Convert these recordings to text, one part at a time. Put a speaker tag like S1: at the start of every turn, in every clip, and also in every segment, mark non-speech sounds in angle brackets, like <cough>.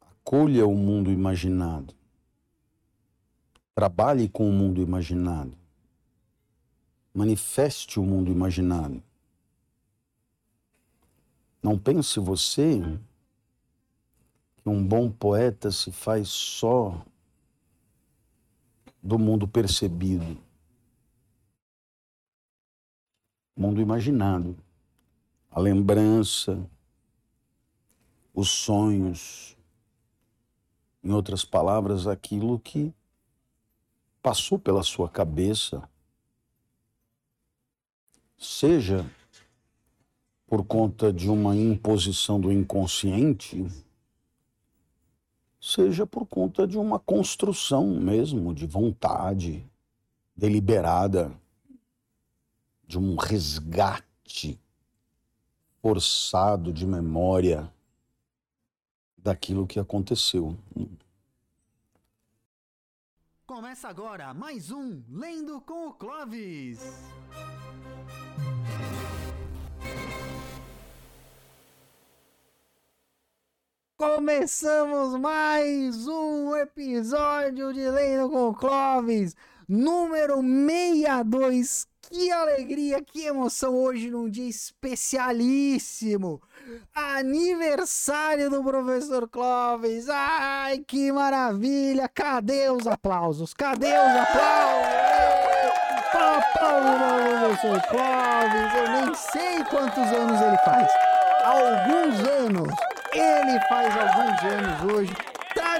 S1: Acolha o mundo imaginado. Trabalhe com o mundo imaginado. Manifeste o mundo imaginado. Não pense você que um bom poeta se faz só do mundo percebido, mundo imaginado, a lembrança, os sonhos, em outras palavras, aquilo que passou pela sua cabeça, seja por conta de uma imposição do inconsciente, seja por conta de uma construção mesmo, de vontade deliberada, de um resgate forçado de memória daquilo que aconteceu.
S2: Começa agora mais um Lendo com o Clovis. Começamos mais um episódio de Lendo com o Clovis, número 62. Que alegria, que emoção hoje num dia especialíssimo. Aniversário do professor Clóvis. Ai, que maravilha. Cadê os aplausos? Cadê os aplausos? professor Clóvis. Eu nem sei quantos anos ele faz. Alguns anos. Ele faz alguns anos hoje.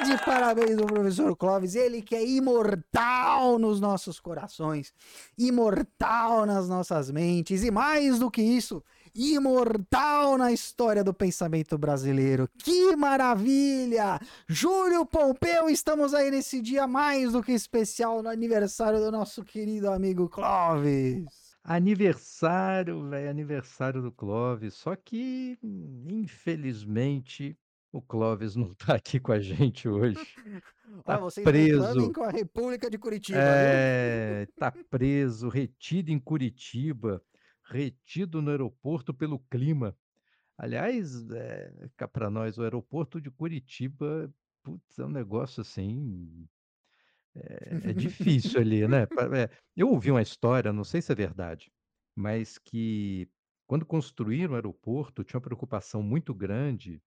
S2: De <laughs> parabéns o professor Clóvis, ele que é imortal nos nossos corações, imortal nas nossas mentes e mais do que isso, imortal na história do pensamento brasileiro. Que maravilha! Júlio Pompeu, estamos aí nesse dia mais do que especial no aniversário do nosso querido amigo Clóvis.
S3: Aniversário, velho, aniversário do Clóvis. Só que, infelizmente, o Clóvis não tá aqui com a gente hoje. <laughs> Tá
S2: Olha,
S3: preso.
S2: com a República de Curitiba. viu?
S3: É, tá preso, retido em Curitiba, retido no aeroporto pelo clima. Aliás, é, para nós, o aeroporto de Curitiba, putz, é um negócio assim. É, é difícil ali, né? <laughs> É, eu ouvi uma história, não sei se é verdade, mas que quando construíram o aeroporto, tinha uma preocupação muito grande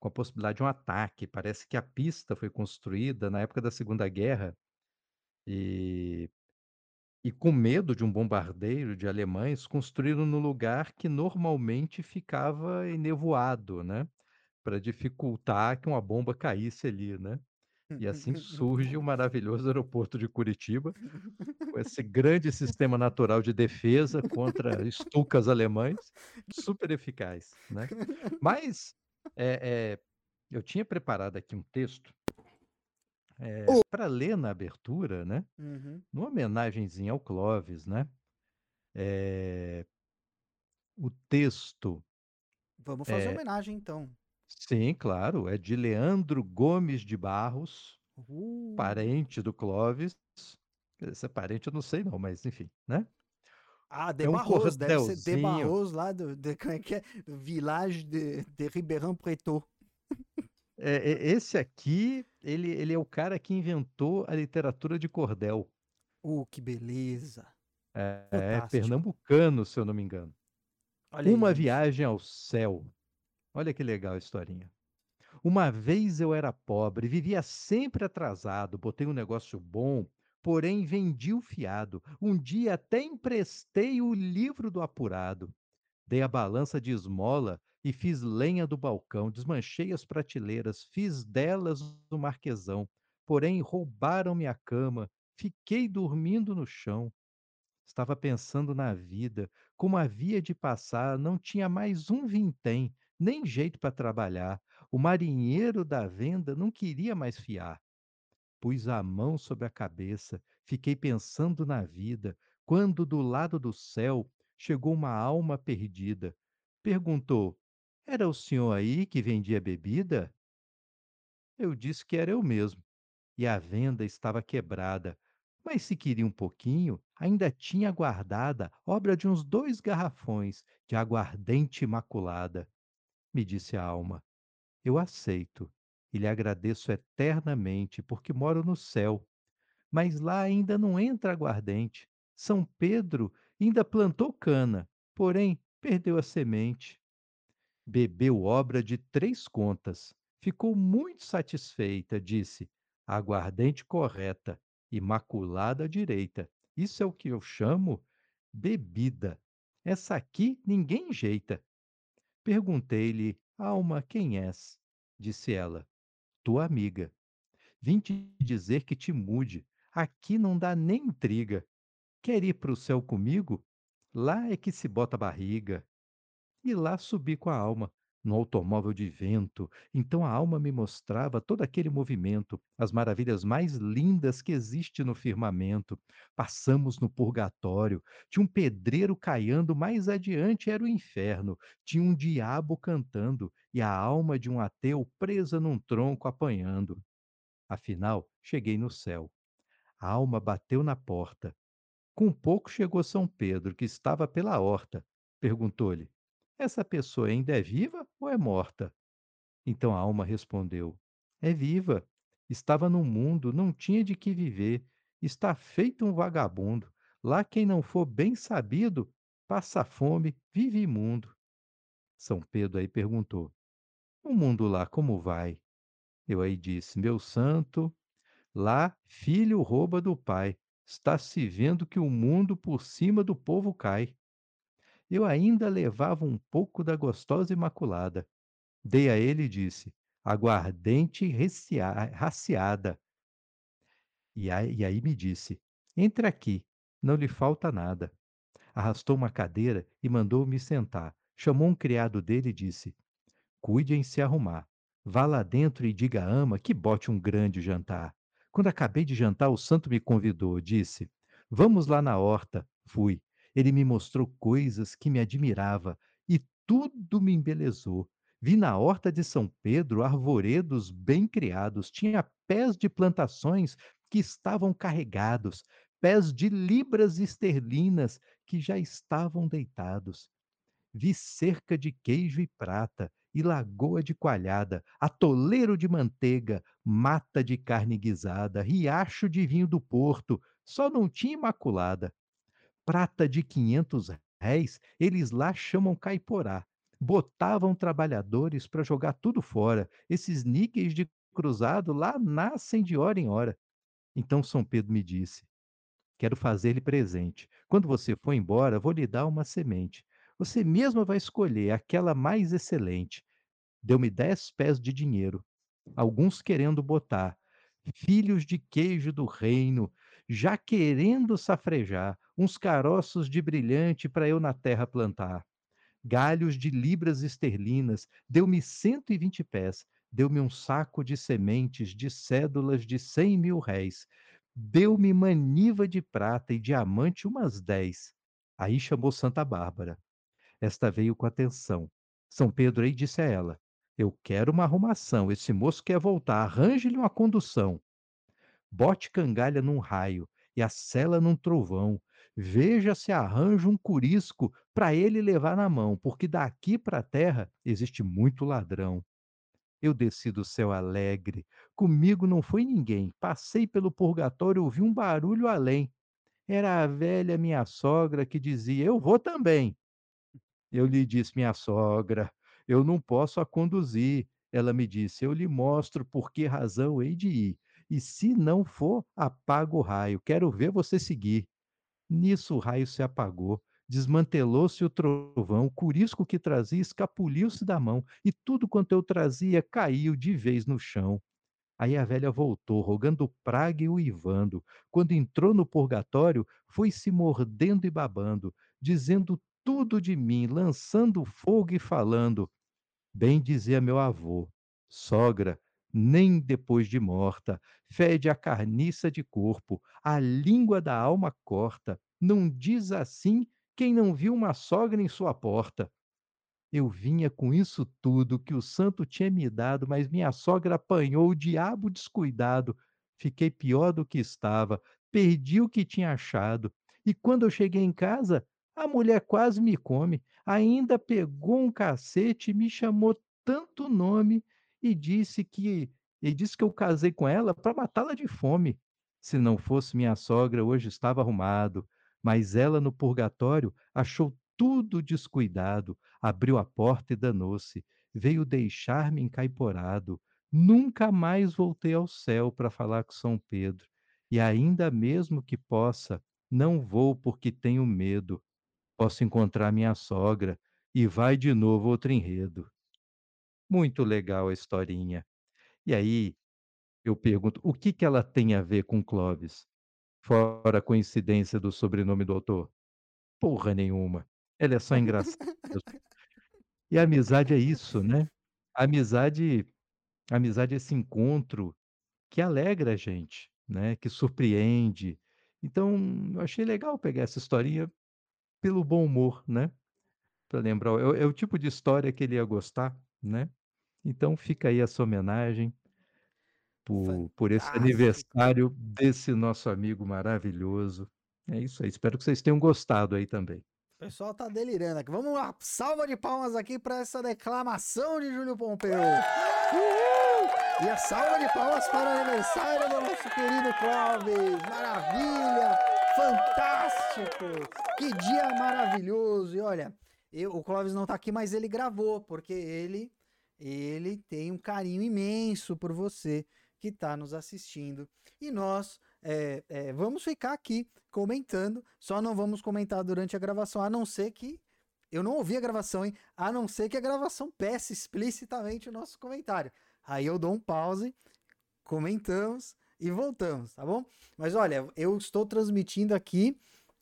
S3: com a possibilidade de um ataque. Parece que a pista foi construída na época da Segunda Guerra e, e com medo de um bombardeio de alemães, construíram no lugar que normalmente ficava enevoado, né? Para dificultar que uma bomba caísse ali, né? E assim surge o <laughs> maravilhoso aeroporto de Curitiba, com esse grande sistema natural de defesa contra estucas alemães, super eficaz, né? <laughs> Mas é, é, eu tinha preparado aqui um texto para ler na abertura, né?
S2: Uhum.
S3: Numa homenagenzinha ao Clóvis, né? É, o texto,
S2: Vamos fazer
S3: É.
S2: homenagem então.
S3: sim, claro, é de Leandro Gomes de Barros,
S2: Uh,
S3: parente do Clóvis. Se é parente, eu não sei não, mas enfim, né?
S2: Ah, de
S3: É um
S2: Barros, deve ser de. Barros lá do, de, como é que é? village de, de Ribeirão Preto.
S3: É, é, esse aqui, ele, ele é o cara que inventou a literatura de cordel.
S2: Uh, que beleza.
S3: É, é pernambucano, se eu não me engano.
S2: Olha aí,
S3: Uma
S2: gente.
S3: viagem ao céu. Olha que legal a historinha. Uma vez eu era pobre, vivia sempre atrasado, botei um negócio bom, porém vendi o fiado. Um dia até emprestei o livro do apurado. Dei a balança de esmola e fiz lenha do balcão, desmanchei as prateleiras, fiz delas o marquesão. Porém roubaram minha cama, fiquei dormindo no chão. Estava pensando na vida, como havia de passar, não tinha mais um vintém, nem jeito para trabalhar. O marinheiro da venda não queria mais fiar. Pus a mão sobre a cabeça, fiquei pensando na vida, quando do lado do céu chegou uma alma perdida. Perguntou: Era o senhor aí que vendia bebida? Eu disse que era eu mesmo. E a venda estava quebrada. Mas se queria um pouquinho, ainda tinha guardada obra de uns dois garrafões de aguardente imaculada. Me disse a alma. Eu aceito e lhe agradeço eternamente, porque moro no céu, mas lá ainda não entra aguardente. São Pedro ainda plantou cana, porém perdeu a semente. Bebeu obra de três contas. Ficou muito satisfeita, disse: aguardente correta, imaculada direita. Isso é o que eu chamo bebida. Essa aqui ninguém enjeita. Perguntei-lhe, alma, quem és? Disse ela, tua amiga. Vim te dizer que te mude. Aqui não dá nem intriga. Quer ir para o céu comigo? Lá é que se bota a barriga. E lá subi com a alma, no automóvel de vento. Então a alma me mostrava todo aquele movimento, as maravilhas mais lindas que existe no firmamento. Passamos no purgatório, tinha um pedreiro caiando, mais adiante era o inferno, tinha um diabo cantando e a alma de um ateu presa num tronco apanhando. Afinal, cheguei no céu. A alma bateu na porta. Com pouco chegou São Pedro, que estava pela horta. Perguntou-lhe: essa pessoa ainda é viva ou é morta? Então a alma respondeu: É viva. Estava no mundo, não tinha de que viver. Está feito um vagabundo. Lá quem não for bem sabido, passa fome, vive imundo. São Pedro aí perguntou: O mundo lá como vai? Eu aí disse: Meu santo, lá filho rouba do pai. Está se vendo que o mundo por cima do povo cai. Eu ainda levava um pouco da gostosa imaculada. Dei a ele e disse: aguardente raciada. E aí, e aí me disse: entre aqui, não lhe falta nada. Arrastou uma cadeira e mandou-me sentar. Chamou um criado dele e disse: Cuide em se arrumar. Vá lá dentro e diga à ama que bote um grande jantar. Quando acabei de jantar, o santo me convidou, disse: Vamos lá na horta. Fui. Ele me mostrou coisas que me admirava e tudo me embelezou. Vi na horta de São Pedro arvoredos bem criados, tinha pés de plantações que estavam carregados, pés de libras esterlinas que já estavam deitados. Vi cerca de queijo e prata, e lagoa de coalhada, atoleiro de manteiga, mata de carne guisada, riacho de vinho do Porto, só não tinha imaculada prata de 500 réis, eles lá chamam caiporá. Botavam trabalhadores para jogar tudo fora. Esses níqueis de cruzado lá nascem de hora em hora. Então São Pedro me disse: Quero fazer-lhe presente. Quando você for embora, vou lhe dar uma semente. Você mesma vai escolher aquela mais excelente. Deu-me dez pés de dinheiro, alguns querendo botar. Filhos de queijo do reino, já querendo safrejar, uns caroços de brilhante para eu na terra plantar. Galhos de libras esterlinas, deu-me cento e vinte pés, deu-me um saco de sementes de cédulas de cem mil réis, deu-me maniva de prata e diamante umas dez. Aí chamou Santa Bárbara. Esta veio com atenção. São Pedro aí disse a ela: Eu quero uma arrumação, esse moço quer voltar, arranje-lhe uma condução bote cangalha num raio e a sela num trovão. Veja se arranja um curisco para ele levar na mão, porque daqui para a terra existe muito ladrão. Eu desci do céu alegre, comigo não foi ninguém. Passei pelo purgatório, ouvi um barulho além. Era a velha minha sogra que dizia: Eu vou também. Eu lhe disse: Minha sogra, eu não posso a conduzir. Ela me disse: Eu lhe mostro por que razão hei de ir. E se não for, apaga o raio. Quero ver você seguir. Nisso o raio se apagou. Desmantelou-se o trovão, o curisco que trazia escapuliu-se da mão, e tudo quanto eu trazia caiu de vez no chão. Aí a velha voltou, rogando praga e uivando. Quando entrou no purgatório, foi se mordendo e babando, dizendo tudo de mim, lançando fogo e falando. Bem dizia meu avô, sogra, nem depois de morta, fede a carniça de corpo, a língua da alma corta. Não diz assim quem não viu uma sogra em sua porta. Eu vinha com isso tudo que o santo tinha me dado, mas minha sogra apanhou o diabo descuidado. Fiquei pior do que estava, perdi o que tinha achado. E quando eu cheguei em casa, a mulher quase me come. Ainda pegou um cacete e me chamou tanto nome e disse que e disse que eu casei com ela para matá-la de fome. Se não fosse minha sogra, hoje estava arrumado, mas ela no purgatório achou tudo descuidado, abriu a porta e danou-se, veio deixar-me encaiporado. Nunca mais voltei ao céu para falar com São Pedro, e ainda mesmo que possa, não vou porque tenho medo. Posso encontrar minha sogra e vai de novo outro enredo. Muito legal a historinha. E aí, eu pergunto, o que que ela tem a ver com Clóvis? Fora a coincidência do sobrenome do autor? Porra nenhuma. Ela é só engraçada. E a amizade é isso, né? A amizade, a amizade é esse encontro que alegra a gente, né? Que surpreende. Então, eu achei legal pegar essa historinha pelo bom humor, né? Para lembrar, é, é o tipo de história que ele ia gostar, né? Então fica aí essa homenagem por, por esse
S2: Fantástico.
S3: aniversário desse nosso amigo maravilhoso. É isso aí. Espero que vocês tenham gostado aí também.
S2: O pessoal tá delirando aqui. Vamos lá, salva de palmas aqui para essa declamação de Júlio Pompeu. Uhul! E a salva de palmas para o aniversário do nosso querido Clóvis. Maravilha! Fantástico! Que dia maravilhoso! E olha, eu- o Clóvis não tá aqui, mas ele gravou, porque ele ele tem um carinho imenso por você que está nos assistindo. E nós é, é, vamos ficar aqui comentando, só não vamos comentar durante a gravação, a não ser que. Eu não ouvi a gravação, hein? A não ser que a gravação peça explicitamente o nosso comentário. Aí eu dou um pause, comentamos e voltamos, tá bom? Mas olha, eu estou transmitindo aqui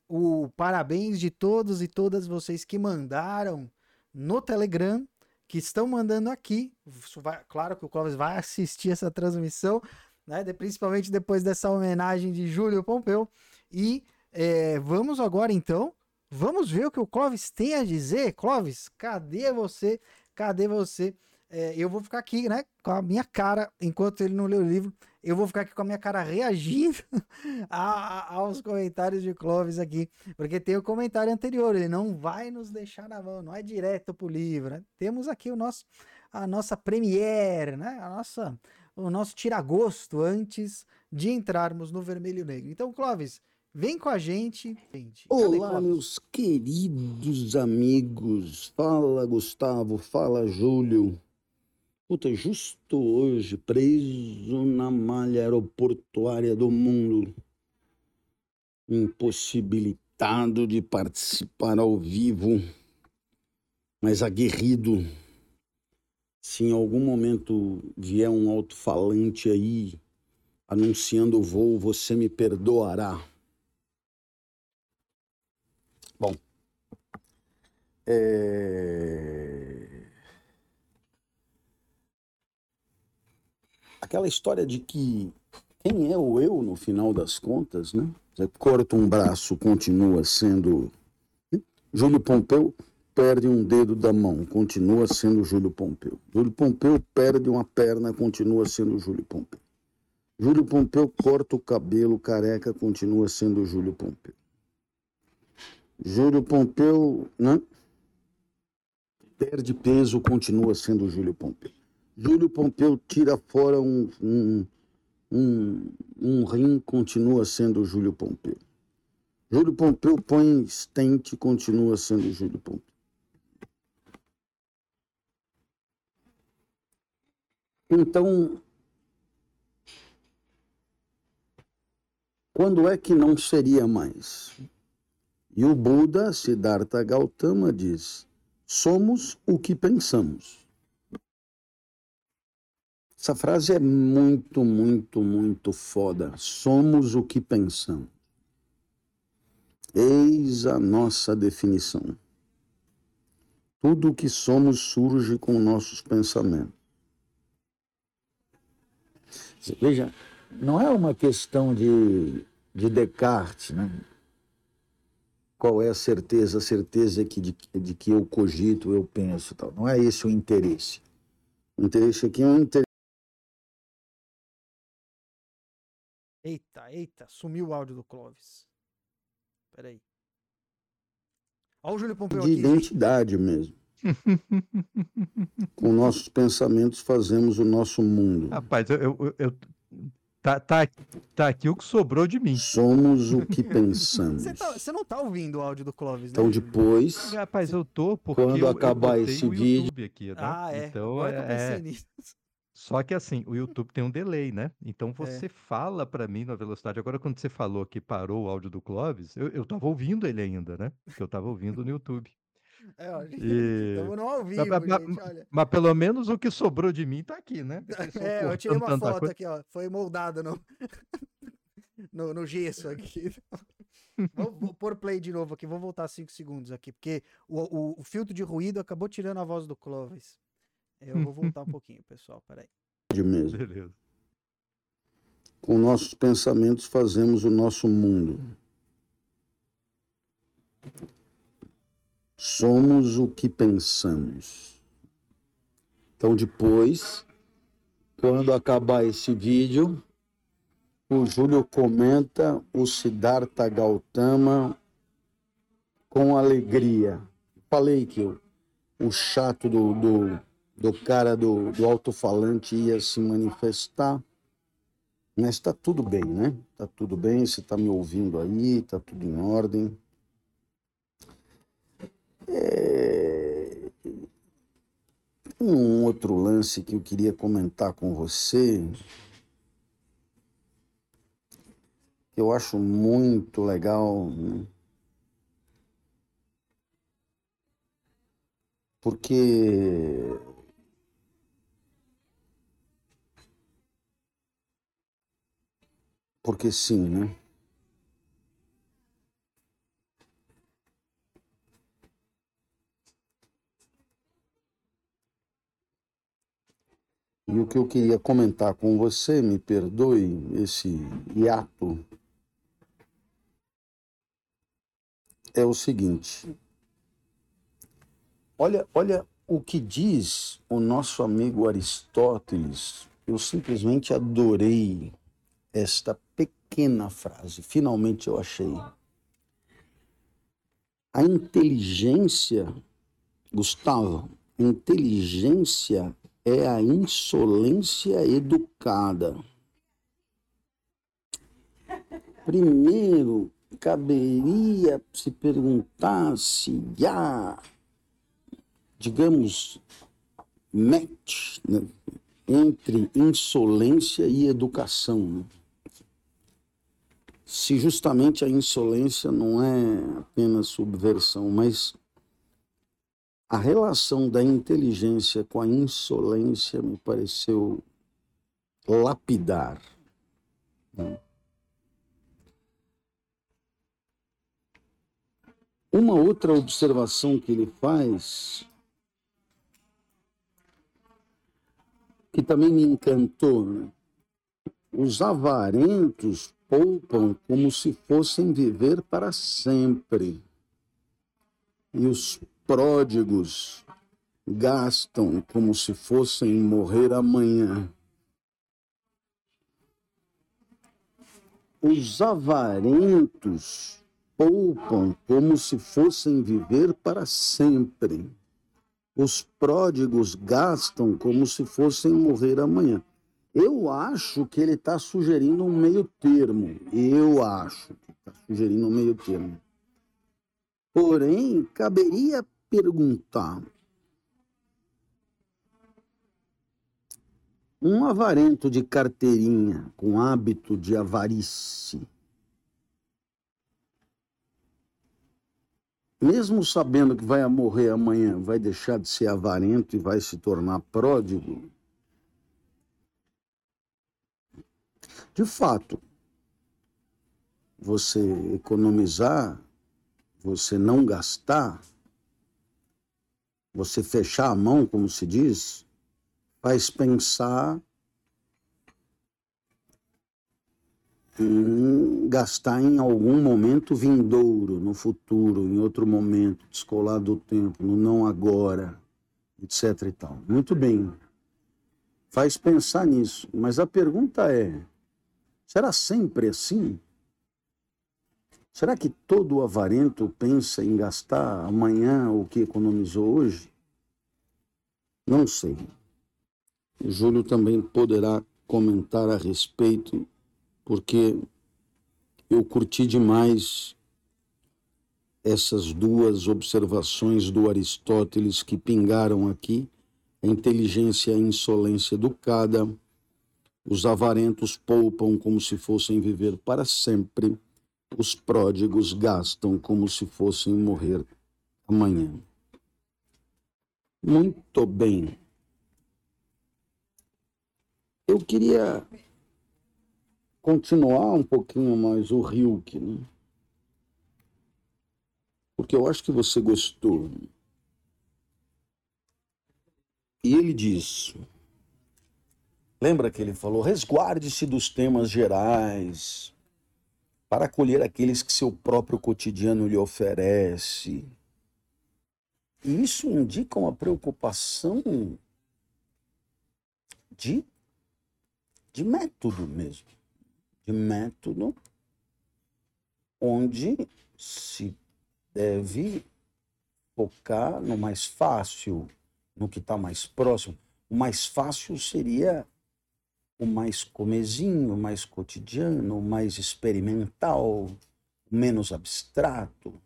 S2: o parabéns de todos e todas vocês que mandaram no Telegram, que estão mandando aqui. Vai- claro que o Clóvis vai assistir essa transmissão, né? de- principalmente depois dessa homenagem de Júlio Pompeu. E é, vamos agora então, vamos ver o que o Clóvis tem a dizer. Clóvis, cadê você? Cadê você? É, eu vou ficar aqui, né, com a minha cara, enquanto ele não lê o livro, eu vou ficar aqui com a minha cara reagindo <laughs> a- a- aos comentários de Clóvis aqui, porque tem o comentário anterior, ele não vai nos deixar na mão, não é direto pro livro, né? Temos aqui o nosso, a nossa premiere, né? A nossa, o nosso tiragosto antes de entrarmos no vermelho negro. Então, Clóvis, vem com a gente. gente.
S1: Olá, meus queridos amigos. Fala, Gustavo. Fala, Júlio. Puta, justo hoje, preso na malha aeroportuária do mundo, impossibilitado de participar ao vivo, mas aguerrido. Se em algum momento vier um alto-falante aí anunciando o voo, você me perdoará. Bom, é... aquela história de que quem é o eu no final das contas, né? Você corta um braço, continua sendo Júlio Pompeu perde um dedo da mão, continua sendo Júlio Pompeu. Júlio Pompeu perde uma perna, continua sendo Júlio Pompeu. Júlio Pompeu corta o cabelo careca, continua sendo Júlio Pompeu. Júlio Pompeu, né? Perde peso, continua sendo Júlio Pompeu. Júlio Pompeu tira fora um, um, um, um rim, continua sendo Júlio Pompeu. Júlio Pompeu põe stent, continua sendo Júlio Pompeu. Então, quando é que não seria mais? E o Buda, Siddhartha Gautama, diz: somos o que pensamos. Essa frase é muito, muito, muito foda. Somos o que pensamos. Eis a nossa definição. Tudo o que somos surge com nossos pensamentos. Veja, não é uma questão de, de Descartes, né? Qual é a certeza? A certeza é que de, de que eu cogito, eu penso, tal. Não é esse o interesse. O interesse aqui é um interesse
S2: Eita, eita, sumiu o áudio do Clóvis. Peraí. Olha o Júlio Pompeu
S1: de
S2: aqui.
S1: identidade mesmo. Com nossos pensamentos fazemos o nosso mundo.
S3: Rapaz, eu, eu, eu- tá, tá, tá aqui o que sobrou de mim.
S1: Somos o que <laughs> pensamos.
S2: Você, tá- você não tá ouvindo o áudio do Clóvis, né?
S1: Então depois,
S3: Rapaz, eu tô porque
S1: Quando
S3: eu, eu
S1: acabar
S3: botei
S1: esse
S3: o
S1: vídeo-
S3: YouTube aqui, né?
S2: Ah, é.
S3: Então
S2: Agora que eu pensei
S3: é,
S2: nisso.
S3: Só que assim, o YouTube tem um delay, né? Então você fala pra mim na velocidade. Agora, quando você falou que parou o áudio do Clóvis, eu, eu tava ouvindo ele ainda, né? Porque eu tava ouvindo no YouTube.
S2: É, ó, gente,
S3: E- <laughs>
S2: Estamos no ao
S3: Mas-
S2: vivo,
S3: mas-
S2: gente, olha.
S3: Mas pelo menos o que sobrou de mim tá aqui, né? <laughs> Estão
S2: É, eu tirei uma
S3: tanta
S2: foto
S3: coisa.
S2: aqui, ó. Foi moldado no, <laughs> no, no gesso aqui. Vou, vou pôr play de novo aqui, vou voltar 5 segundos aqui, porque o, o, o filtro de ruído acabou tirando a voz do Clóvis. Eu vou <laughs> voltar um pouquinho, pessoal, peraí.
S1: mesmo.
S3: Beleza.
S1: Com nossos pensamentos fazemos o nosso mundo. Somos o que pensamos. Então depois, quando acabar esse vídeo, o Júlio comenta o Siddhartha Gautama com alegria. Falei que o, o chato do, do, do cara do, do alto-falante ia se manifestar. Mas está tudo bem, né? Está tudo bem, você está me ouvindo aí, está tudo em ordem. É... Um outro lance que eu queria comentar com você, que eu acho muito legal, né? porque porque sim, né? E o que eu queria comentar com você, me perdoe esse hiato, é o seguinte. Olha, olha o que diz o nosso amigo Aristóteles. Eu simplesmente adorei esta pequena frase. Finalmente eu achei. A inteligência, Gustavo, a inteligência é a insolência educada. Primeiro, caberia se perguntar se há, digamos, match né, entre insolência e educação. né? Se justamente a insolência não é apenas subversão, mas a relação da inteligência com a insolência me pareceu lapidar. né? Uma outra observação que ele faz, que também me encantou, né? os avarentos poupam como se fossem viver para sempre, e os pródigos gastam como se fossem morrer amanhã. Os avarentos poupam como se fossem viver para sempre. Os pródigos gastam como se fossem morrer amanhã. Eu acho que ele está sugerindo um meio termo. Eu acho que está sugerindo um meio termo. Porém, caberia perguntar: um avarento de carteirinha com hábito de avarice, mesmo sabendo que vai morrer amanhã, vai deixar de ser avarento e vai se tornar pródigo? De fato, você economizar, você não gastar, você fechar a mão, como se diz, faz pensar em gastar em algum momento vindouro, no futuro, em outro momento, descolar do tempo, no não agora, etc e tal. Muito bem. Faz pensar nisso. Mas a pergunta é: será sempre assim? Será que todo avarento pensa em gastar amanhã o que economizou hoje? Não sei. Júlio também poderá comentar a respeito, porque eu curti demais essas duas observações do Aristóteles que pingaram aqui, a inteligência e a insolência educada, os avarentos poupam como se fossem viver para sempre, os pródigos gastam como se fossem morrer amanhã. Muito bem. Eu queria continuar um pouquinho mais o Hilke, né? porque eu acho que você gostou. E ele diz: lembra que ele falou, resguarde-se dos temas gerais para acolher aqueles que seu próprio cotidiano lhe oferece. E isso indica uma preocupação de, de método mesmo. De método onde se deve focar no mais fácil, no que está mais próximo. O mais fácil seria o mais comezinho, o mais cotidiano, o mais experimental, o menos abstrato.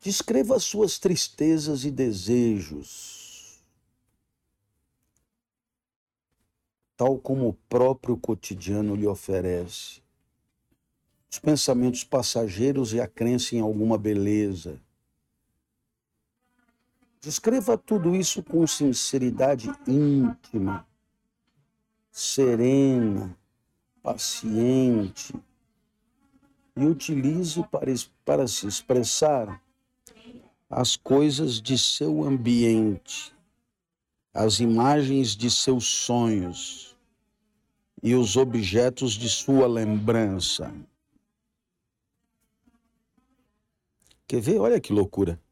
S1: Descreva suas tristezas e desejos, tal como o próprio cotidiano lhe oferece os pensamentos passageiros e a crença em alguma beleza. Descreva tudo isso com sinceridade íntima, serena, paciente e utilize para, para se expressar as coisas de seu ambiente, as imagens de seus sonhos e os objetos de sua lembrança. Quer ver? Olha que loucura.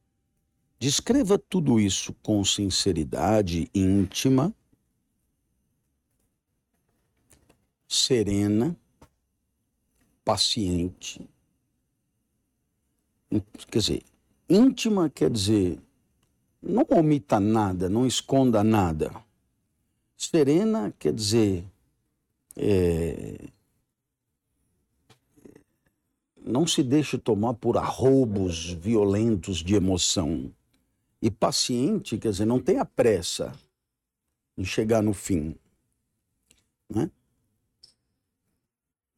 S1: Descreva tudo isso com sinceridade íntima, serena, paciente. Quer dizer, íntima quer dizer não omita nada, não esconda nada. Serena quer dizer é, não se deixe tomar por arroubos violentos de emoção. E paciente, quer dizer, não tenha pressa em chegar no fim. Né?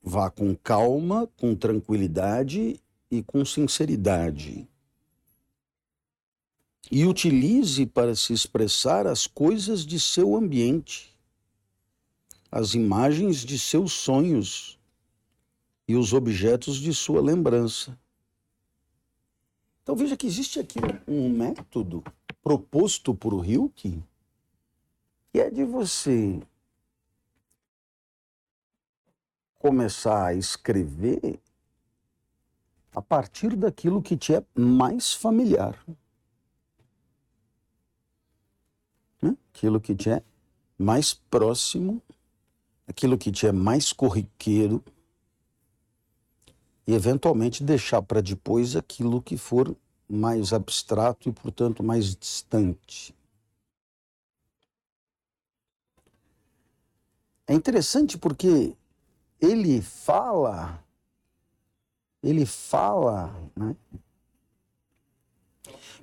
S1: Vá com calma, com tranquilidade e com sinceridade. E utilize para se expressar as coisas de seu ambiente, as imagens de seus sonhos e os objetos de sua lembrança. Então veja que existe aqui um método proposto por Hilke que é de você começar a escrever a partir daquilo que te é mais familiar. Né? Aquilo que te é mais próximo, aquilo que te é mais corriqueiro, e eventualmente deixar para depois aquilo que for mais abstrato e, portanto, mais distante. É interessante porque ele fala, ele fala, né,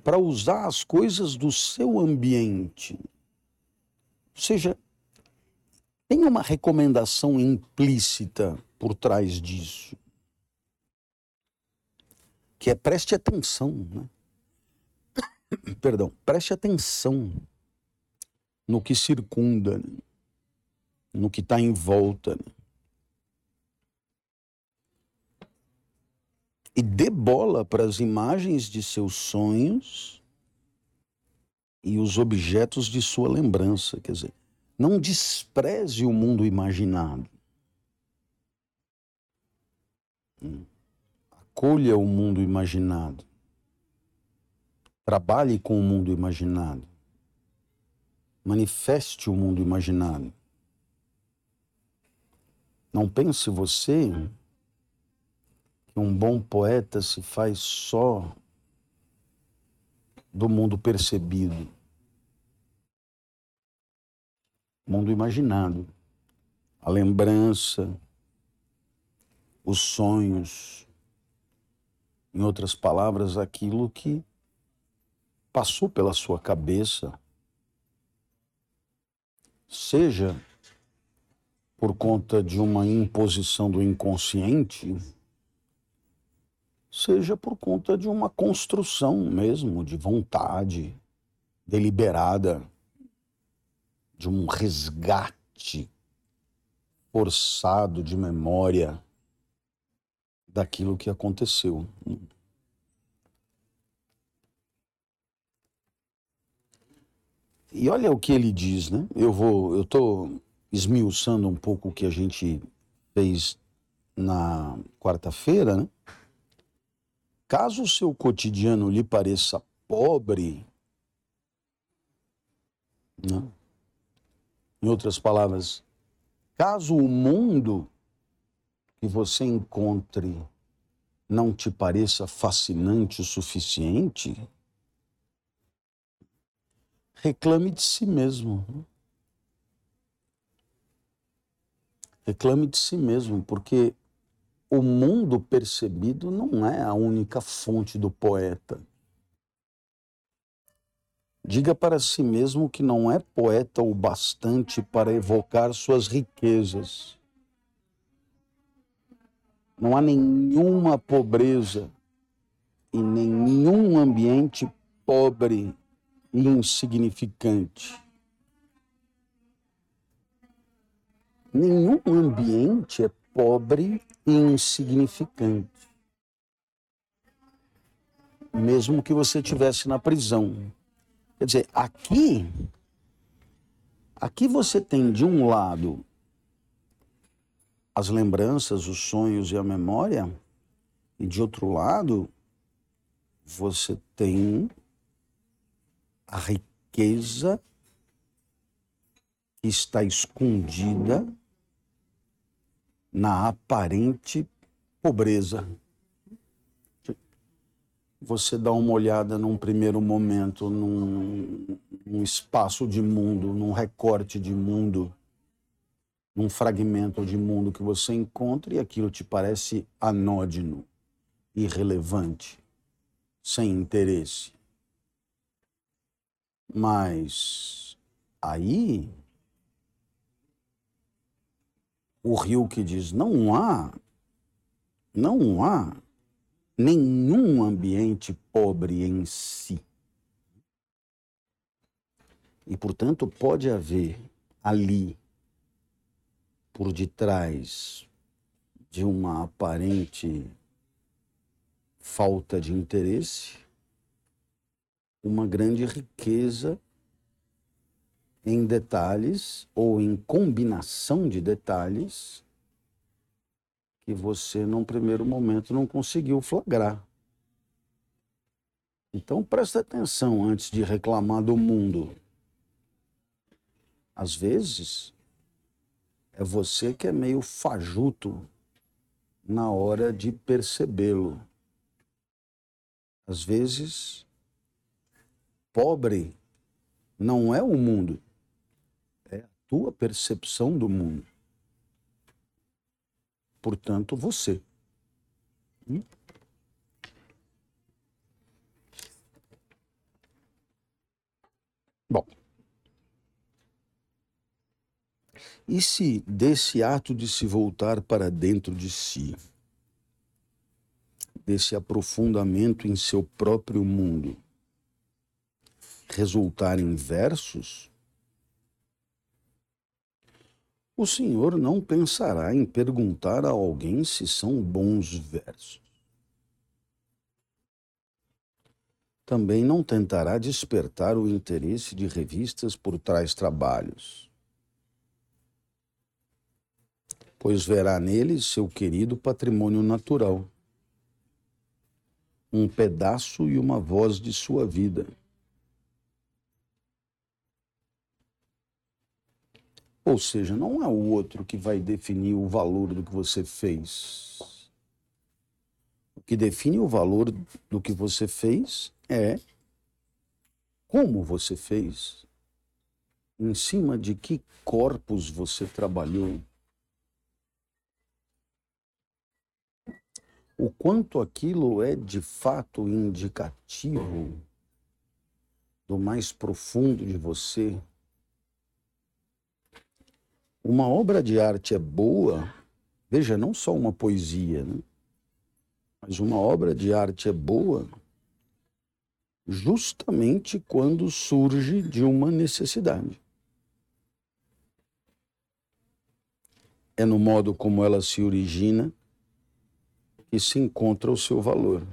S1: para usar as coisas do seu ambiente. Ou seja, tem uma recomendação implícita por trás disso que é preste atenção, né? <coughs> perdão, preste atenção no que circunda, né? no que está em volta. Né? E dê bola para as imagens de seus sonhos e os objetos de sua lembrança. Quer dizer, não despreze o mundo imaginado. Hum. Acolha o mundo imaginado. Trabalhe com o mundo imaginado. Manifeste o mundo imaginado. Não pense você que um bom poeta se faz só do mundo percebido, mundo imaginado, a lembrança, os sonhos, em outras palavras, aquilo que passou pela sua cabeça, seja por conta de uma imposição do inconsciente, seja por conta de uma construção mesmo, de vontade deliberada, de um resgate forçado de memória daquilo que aconteceu. E olha o que ele diz, né? Eu vou, eu estou esmiuçando um pouco o que a gente fez na quarta-feira, né? Caso o seu cotidiano lhe pareça pobre, né? em outras palavras, caso o mundo que você encontre não te pareça fascinante o suficiente, reclame de si mesmo. Reclame de si mesmo, porque o mundo percebido não é a única fonte do poeta. Diga para si mesmo que não é poeta o bastante para evocar suas riquezas não há nenhuma pobreza e nenhum ambiente pobre e insignificante. Nenhum ambiente é pobre e insignificante. Mesmo que você estivesse na prisão. Quer dizer, aqui, aqui você tem de um lado as lembranças, os sonhos e a memória, e de outro lado, você tem a riqueza que está escondida na aparente pobreza. Você dá uma olhada num primeiro momento, num, num espaço de mundo, num recorte de mundo num fragmento de mundo que você encontra e aquilo te parece anódino, irrelevante, sem interesse. Mas aí o rio que diz não há não há nenhum ambiente pobre em si. E portanto pode haver ali por detrás de uma aparente falta de interesse, uma grande riqueza em detalhes ou em combinação de detalhes que você, num primeiro momento, não conseguiu flagrar. Então, presta atenção antes de reclamar do mundo. Às vezes, é você que é meio fajuto na hora de percebê-lo. Às vezes, pobre não é o mundo, é a tua percepção do mundo. Portanto, você. Hum? Bom. E se desse ato de se voltar para dentro de si, desse aprofundamento em seu próprio mundo, resultar em versos, o Senhor não pensará em perguntar a alguém se são bons versos. Também não tentará despertar o interesse de revistas por tais trabalhos pois verá nele seu querido patrimônio natural, um pedaço e uma voz de sua vida. Ou seja, não é o outro que vai definir o valor do que você fez. O que define o valor do que você fez é como você fez, em cima de que corpos você trabalhou, o quanto aquilo é de fato indicativo do mais profundo de você. Uma obra de arte é boa, veja, não só uma poesia, né? mas uma obra de arte é boa justamente quando surge de uma necessidade. É no modo como ela se origina que se encontra o seu valor.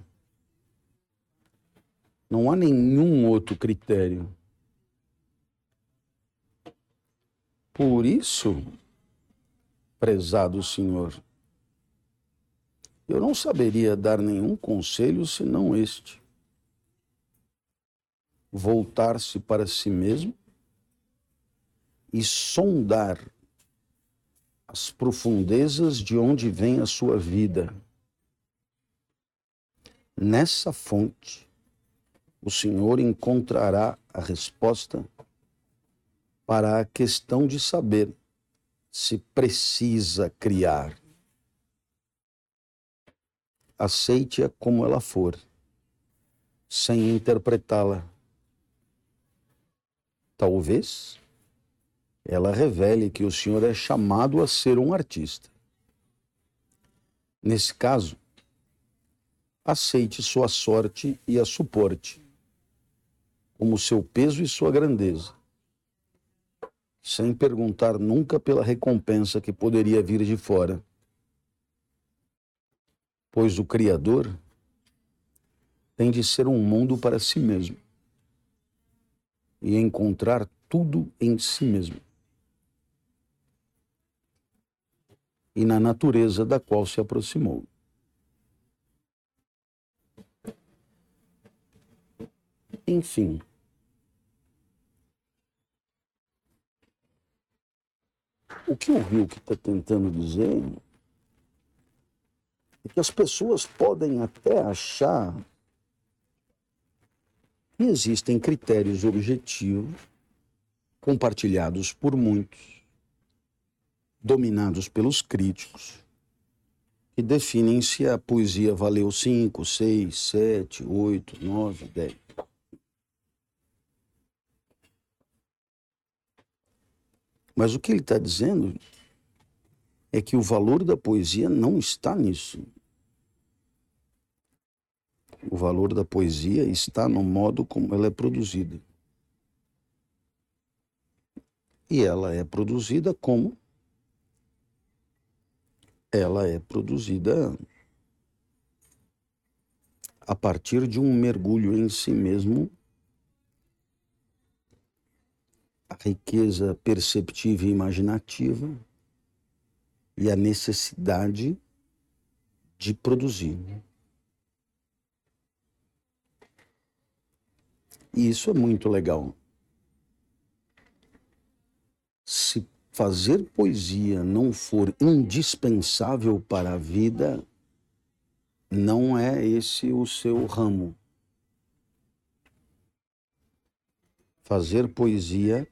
S1: Não há nenhum outro critério. Por isso, prezado Senhor, eu não saberia dar nenhum conselho senão este voltar-se para si mesmo e sondar as profundezas de onde vem a sua vida. Nessa fonte, o Senhor encontrará a resposta para a questão de saber se precisa criar. Aceite-a como ela for, sem interpretá-la Talvez ela revele que o senhor é chamado a ser um artista. Nesse caso, aceite sua sorte e a suporte, como seu peso e sua grandeza, sem perguntar nunca pela recompensa que poderia vir de fora. Pois o Criador tem de ser um mundo para si mesmo e encontrar tudo em si mesmo e na natureza da qual se aproximou. Enfim, o que o Rilke está tentando dizer é que as pessoas podem até achar e existem critérios objetivos compartilhados por muitos, dominados pelos críticos, que definem se a poesia valeu 5, 6, 7, 8, 9, 10. Mas o que ele está dizendo é que o valor da poesia não está nisso. O valor da poesia está no modo como ela é produzida. E ela é produzida como? Ela é produzida a partir de um mergulho em si mesmo, a riqueza perceptiva e imaginativa e a necessidade de produzir. E isso é muito legal. Se fazer poesia não for indispensável para a vida, não é esse o seu ramo. Fazer poesia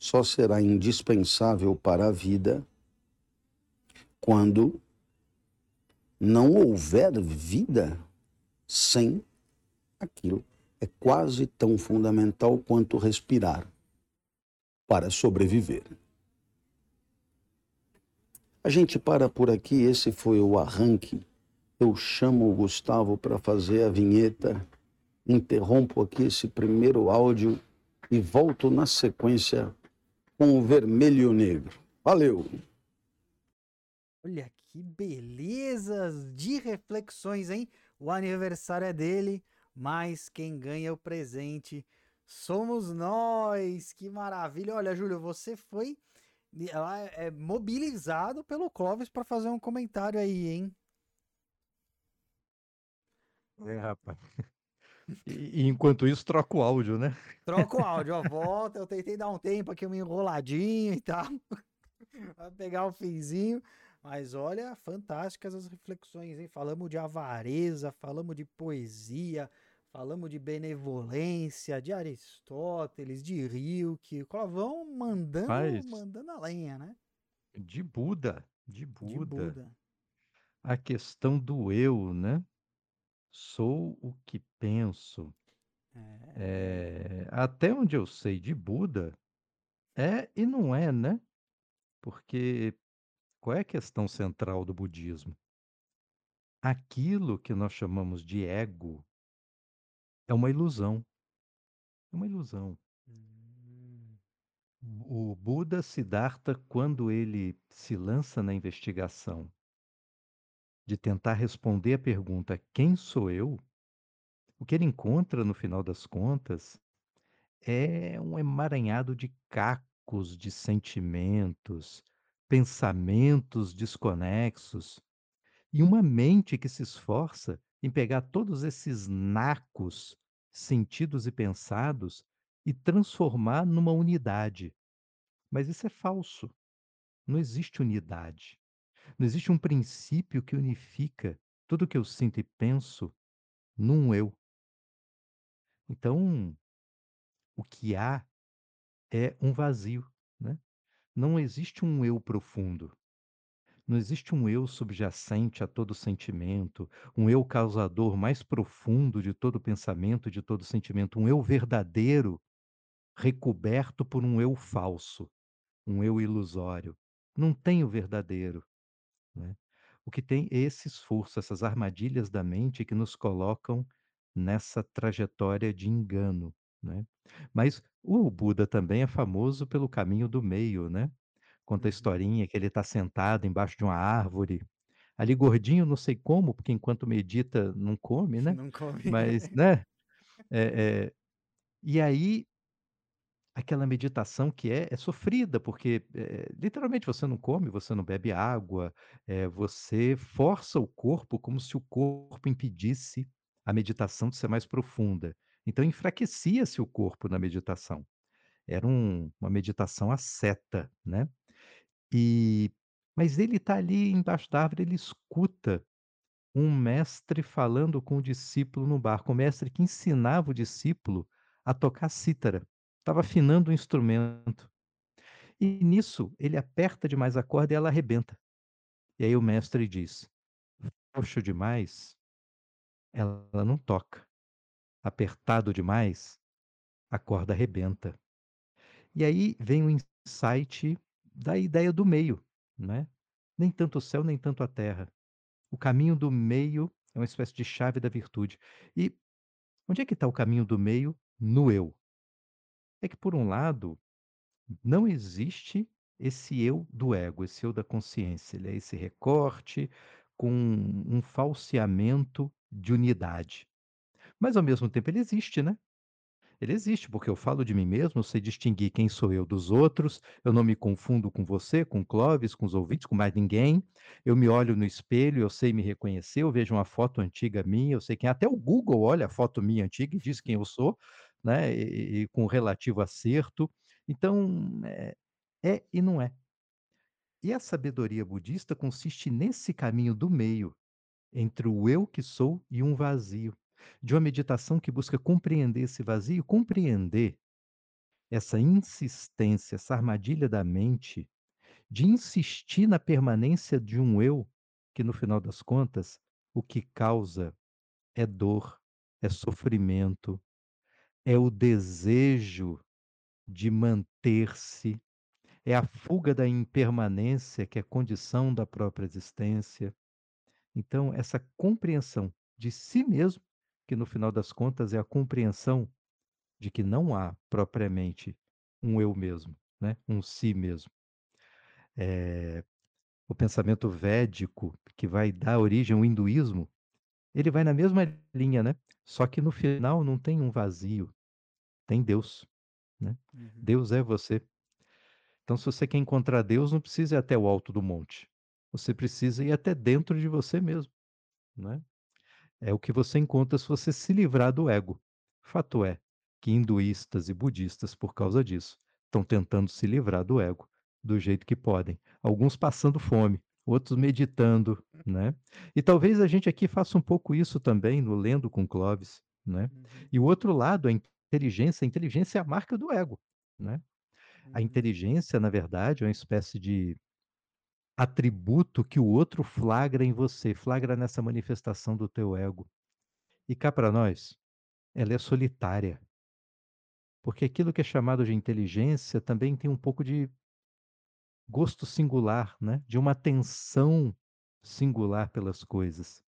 S1: só será indispensável para a vida quando não houver vida sem aquilo é quase tão fundamental quanto respirar para sobreviver. A gente para por aqui, esse foi o arranque. Eu chamo o Gustavo para fazer a vinheta, interrompo aqui esse primeiro áudio e volto na sequência com o vermelho e o negro. Valeu!
S2: Olha que belezas de reflexões, hein? O aniversário é dele, mas quem ganha o presente somos nós. Que maravilha! Olha, Júlio, você foi é, mobilizado pelo Clóvis para fazer um comentário aí, hein?
S3: É, rapaz. E, e, enquanto isso, troca o áudio, né?
S2: Troca o áudio, ó, <laughs> volta. Eu tentei dar um tempo aqui, um enroladinho e tal. <laughs> Vai pegar o finzinho. Mas olha, fantásticas as reflexões, hein? Falamos de avareza, falamos de poesia, Falamos de benevolência, de Aristóteles, de Rilke. Clovão mandando,
S3: Mas-
S2: mandando a lenha, né?
S3: De Buda, de
S2: De
S3: Buda.
S2: Buda.
S3: A questão do eu, né? Sou o que penso.
S2: É,
S3: É, até onde eu sei de Buda, é e não é, né? Porque qual é a questão central do budismo? Aquilo que nós chamamos de ego é uma ilusão. É uma ilusão.
S2: hum,
S3: O Buda Siddhartha, quando ele se lança na investigação de tentar responder a pergunta: quem sou eu? O que ele encontra no final das contas é um emaranhado de cacos de sentimentos, pensamentos desconexos e uma mente que se esforça em pegar todos esses nacos sentidos e pensados e transformar numa unidade. Mas isso é falso. Não existe unidade. Não existe um princípio que unifica tudo que eu sinto e penso num eu. Então, o que há é um vazio, né? Não existe um eu profundo. Não existe um eu subjacente a todo sentimento, um eu causador mais profundo de todo pensamento, de todo sentimento, um eu verdadeiro recoberto por um eu falso, um eu ilusório. Não tem o verdadeiro, né? O que tem esse esforço, essas armadilhas da mente que nos colocam nessa trajetória de engano, né? Mas o Buda também é famoso pelo caminho do meio, né? Conta a
S2: Uhum.
S3: historinha que ele está sentado embaixo de uma árvore, ali gordinho, não sei como, porque enquanto medita não come, né?
S2: Não come.
S3: Mas, <laughs> né? É, é, e aí aquela meditação que é, é sofrida, porque eh, literalmente você não come, você não bebe água, eh, você força o corpo como se o corpo impedisse a meditação de ser mais profunda. Então enfraquecia-se o corpo na meditação. Era um- uma meditação asceta, né? E mas ele está ali embaixo da árvore, ele escuta um mestre falando com o discípulo no barco, o mestre que ensinava o discípulo a tocar cítara, estava afinando o instrumento. E nisso ele aperta demais a corda e ela arrebenta. E aí o mestre diz: "Frouxo demais, ela não toca. Apertado demais, a corda arrebenta". E aí vem o insight da ideia do meio, né? Nem tanto o céu, nem tanto a terra. O caminho do meio é uma espécie de chave da virtude. E onde é que está o caminho do meio? No eu. É que, por um lado, não existe esse eu do ego, esse eu da consciência. Ele é esse recorte com um falseamento de unidade. Mas, ao mesmo tempo, ele existe, né? Ele existe, porque eu falo de mim mesmo, eu sei distinguir quem sou eu dos outros, eu não me confundo com você, com Clóvis, com os ouvintes, com mais ninguém. Eu me olho no espelho, eu sei me reconhecer, eu vejo uma foto antiga minha, eu sei quem. Até o Google olha a foto minha antiga e diz quem eu sou, né? E, e com relativo acerto. Então, é, é e não é. E a sabedoria budista consiste nesse caminho do meio, entre o eu que sou e um vazio. De uma meditação que busca compreender esse vazio, compreender essa insistência, essa armadilha da mente de insistir na permanência de um eu que, no final das contas, o que causa é dor, é sofrimento, é o desejo de manter-se, é a fuga da impermanência, que é condição da própria existência. Então, essa compreensão de si mesmo, que no final das contas é a compreensão de que não há propriamente um eu mesmo, né? um si mesmo. Eh, o pensamento védico, que vai dar origem ao hinduísmo, ele vai na mesma linha, né? Só que no final não tem um vazio, tem Deus, né?
S2: Uhum.
S3: Deus é você. Então, se você quer encontrar Deus, não precisa ir até o alto do monte. Você precisa ir até dentro de você mesmo, né? É o que você encontra se você se livrar do ego. Fato é que hinduístas e budistas, por causa disso, estão tentando se livrar do ego do jeito que podem. Alguns passando fome, outros meditando, né? E talvez a gente aqui faça um pouco isso também no Lendo com Clóvis. né?
S2: Uhum.
S3: E o outro lado, a inteligência, a inteligência é a marca do ego, né? A
S2: Uhum.
S3: inteligência, na verdade, é uma espécie de atributo que o outro flagra em você, flagra nessa manifestação do teu ego. E cá para nós, ela é solitária. Porque aquilo que é chamado de inteligência também tem um pouco de gosto singular, né? De uma atenção singular pelas coisas.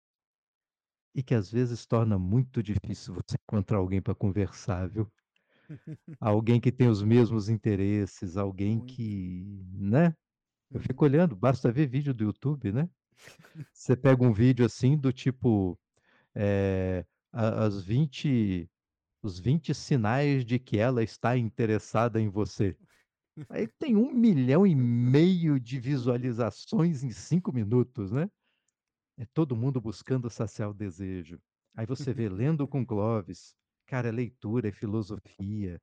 S3: E que às vezes torna muito difícil você encontrar alguém para conversar, viu? <laughs> Alguém que tem os mesmos interesses, alguém
S2: Muito.
S3: que, né? Eu
S2: Uhum.
S3: fico olhando, basta ver vídeo do YouTube, né? <laughs> Você pega um vídeo assim do tipo a- as 20, os 20 sinais de que ela está interessada em você. Aí <laughs> tem um milhão e meio de visualizações em cinco minutos, né? É todo mundo buscando saciar o desejo. Aí você vê lendo com Clóvis. Cara, é leitura, é filosofia,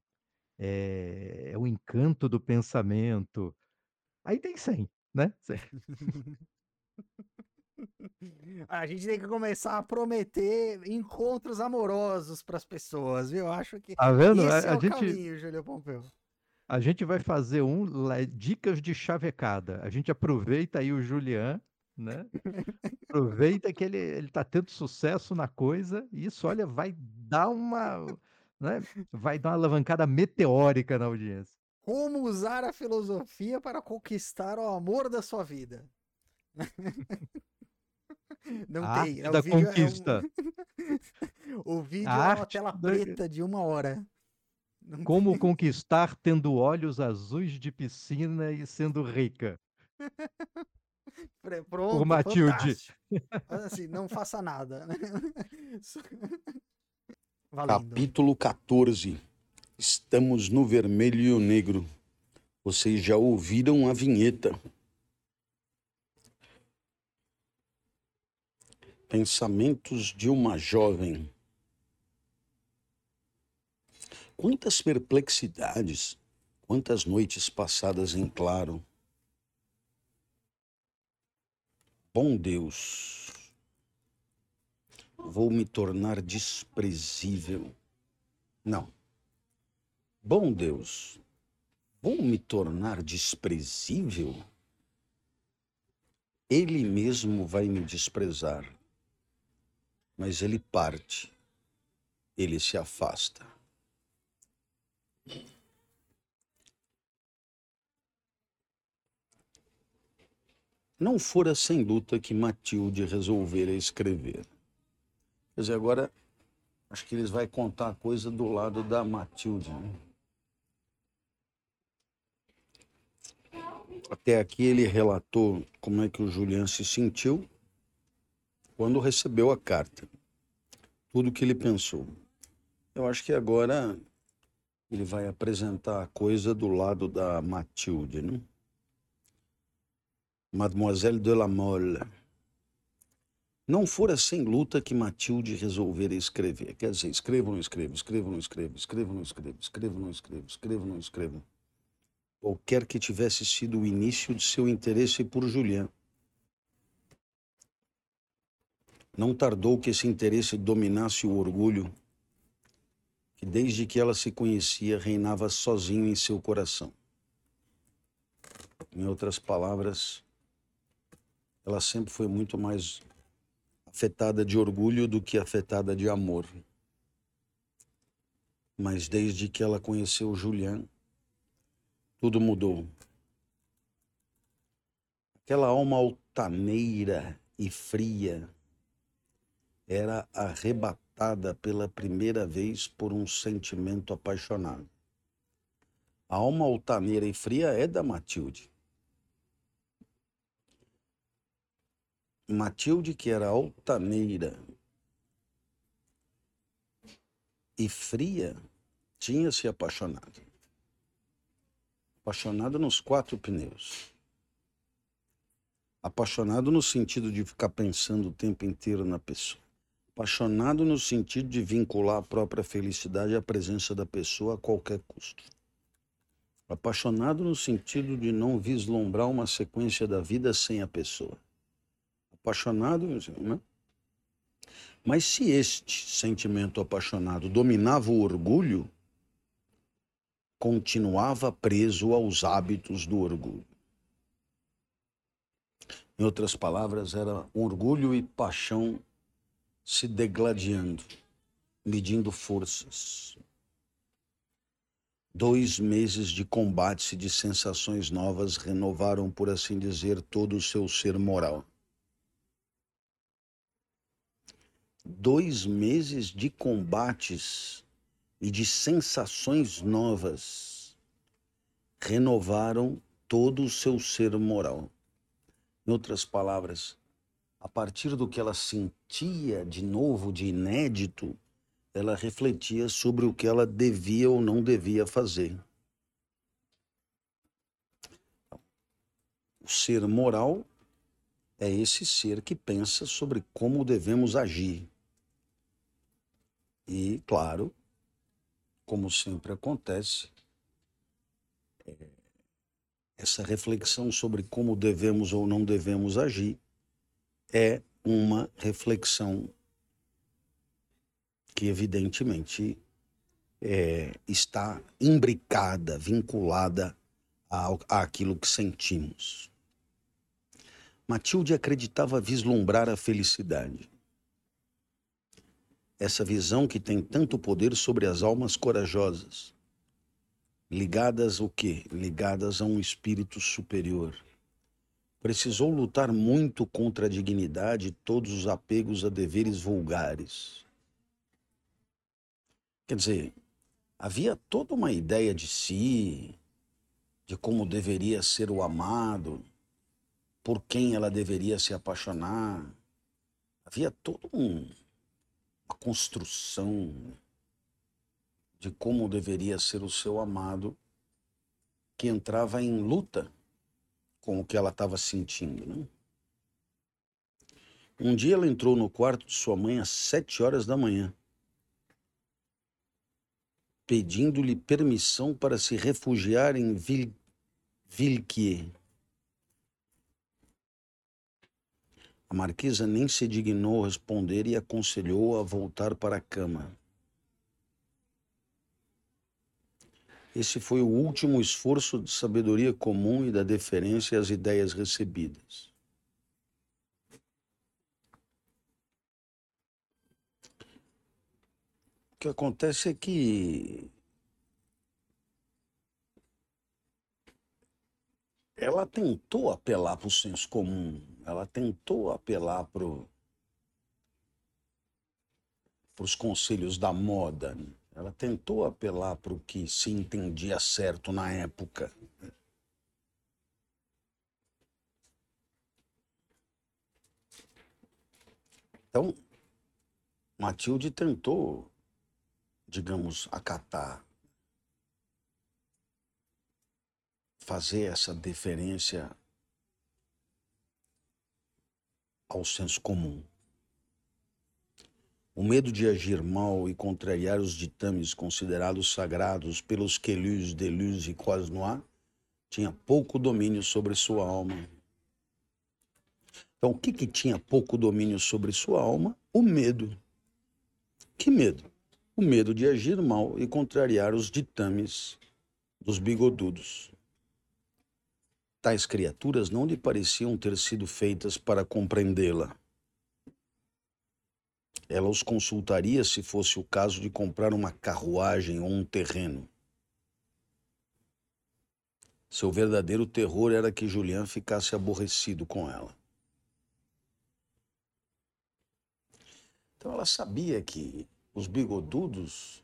S3: é, é o encanto do pensamento. Aí tem 100, né? Cem. <laughs>
S2: A gente tem que começar a prometer encontros amorosos para as pessoas, viu? Eu acho que
S3: Tá vendo?
S2: esse
S3: A,
S2: é
S3: a
S2: o
S3: gente,
S2: caminho, Júlio Pompeu.
S3: a gente vai fazer um dicas de chavecada. A gente aproveita aí o Julian, né? <laughs> Aproveita que ele, ele tá tendo sucesso na coisa e isso, olha, vai dar uma, né? Vai dar uma alavancada meteórica na audiência.
S2: Como usar a filosofia para conquistar o amor da sua vida? <laughs> Não
S3: A
S2: tem.
S3: arte
S2: né?
S3: da
S2: O vídeo é um-
S3: conquista. <laughs>
S2: o vídeo
S3: A
S2: é uma tela
S3: da-
S2: preta de uma hora. Não
S3: Como conquistar tendo olhos azuis de piscina e sendo rica.
S2: Pronto,
S3: Matilde.
S2: fantástico. Mas assim, não faça nada. né? <laughs>
S1: Capítulo 14. Estamos no vermelho e o negro. Vocês já ouviram a vinheta. Pensamentos de uma jovem. Quantas perplexidades, quantas noites passadas em claro. Bom Deus, vou me tornar desprezível. Não. Bom Deus, vou me tornar desprezível? Ele mesmo vai me desprezar. Mas ele parte, ele se afasta. Não fora sem luta que Matilde resolvera escrever. Quer dizer, agora acho que eles vão contar a coisa do lado da Matilde. Né? Até aqui ele relatou como é que o Julian se sentiu quando recebeu a carta. Tudo o que ele pensou. Eu acho que agora ele vai apresentar a coisa do lado da Matilde, né? Mademoiselle de la Mole. Não fora sem luta que Matilde resolvera escrever. Quer dizer, escrevo não escrevo, escrevo não escrevo, escrevo não escrevo, escrevo não escrevo, escrevo não escrevo. Qualquer que tivesse sido o início de seu interesse por Julián. Não tardou que esse interesse dominasse o orgulho, que desde que ela se conhecia reinava sozinho em seu coração. Em outras palavras, ela sempre foi muito mais afetada de orgulho do que afetada de amor. Mas desde que ela conheceu Julián, tudo mudou. Aquela alma altaneira e fria era arrebatada pela primeira vez por um sentimento apaixonado. A alma altaneira e fria é da Matilde. Matilde, que era altaneira e fria, tinha se apaixonado. Apaixonado nos quatro pneus. Apaixonado no sentido de ficar pensando o tempo inteiro na pessoa. Apaixonado no sentido de vincular a própria felicidade à presença da pessoa a qualquer custo. Apaixonado no sentido de não vislumbrar uma sequência da vida sem a pessoa. Apaixonado, né? Mas se este sentimento apaixonado dominava o orgulho, continuava preso aos hábitos do orgulho. Em outras palavras, era orgulho e paixão se degladiando, medindo forças. Dois meses de combates e de sensações novas renovaram, por assim dizer, todo o seu ser moral. Dois meses de combates e de sensações novas renovaram todo o seu ser moral. Em outras palavras, a partir do que ela sentia de novo, de inédito, ela refletia sobre o que ela devia ou não devia fazer. O ser moral é esse ser que pensa sobre como devemos agir. E, claro, como sempre acontece, é, essa reflexão sobre como devemos ou não devemos agir é uma reflexão que, evidentemente, é, está imbricada, vinculada àquilo que sentimos. Matilde acreditava vislumbrar a felicidade essa visão que tem tanto poder sobre as almas corajosas, ligadas o quê? Ligadas a um espírito superior. Precisou lutar muito contra a dignidade e todos os apegos a deveres vulgares. Quer dizer, havia toda uma ideia de si, de como deveria ser o amado, por quem ela deveria se apaixonar. Havia todo um, a construção de como deveria ser o seu amado, que entrava em luta com o que ela estava sentindo. Né? Um dia ela entrou no quarto de sua mãe às sete horas da manhã, pedindo-lhe permissão para se refugiar em Vil Vilquier. A marquesa nem se dignou responder e aconselhou a voltar para a cama. Esse foi o último esforço de sabedoria comum e da deferência às ideias recebidas. O que acontece é que ela tentou apelar para o senso comum, ela tentou apelar para os conselhos da moda, ela tentou apelar para o que se entendia certo na época. Então, Matilde tentou, digamos, acatar, fazer essa deferência ao senso comum. O medo de agir mal e contrariar os ditames considerados sagrados pelos Quelus, Deleuze e Croisnois tinha pouco domínio sobre sua alma. Então, o que, que tinha pouco domínio sobre sua alma? O medo. Que medo? O medo de agir mal e contrariar os ditames dos bigodudos. Tais criaturas não lhe pareciam ter sido feitas para compreendê-la. Ela os consultaria se fosse o caso de comprar uma carruagem ou um terreno. Seu verdadeiro terror era que Julian ficasse aborrecido com ela. Então ela sabia que os bigodudos,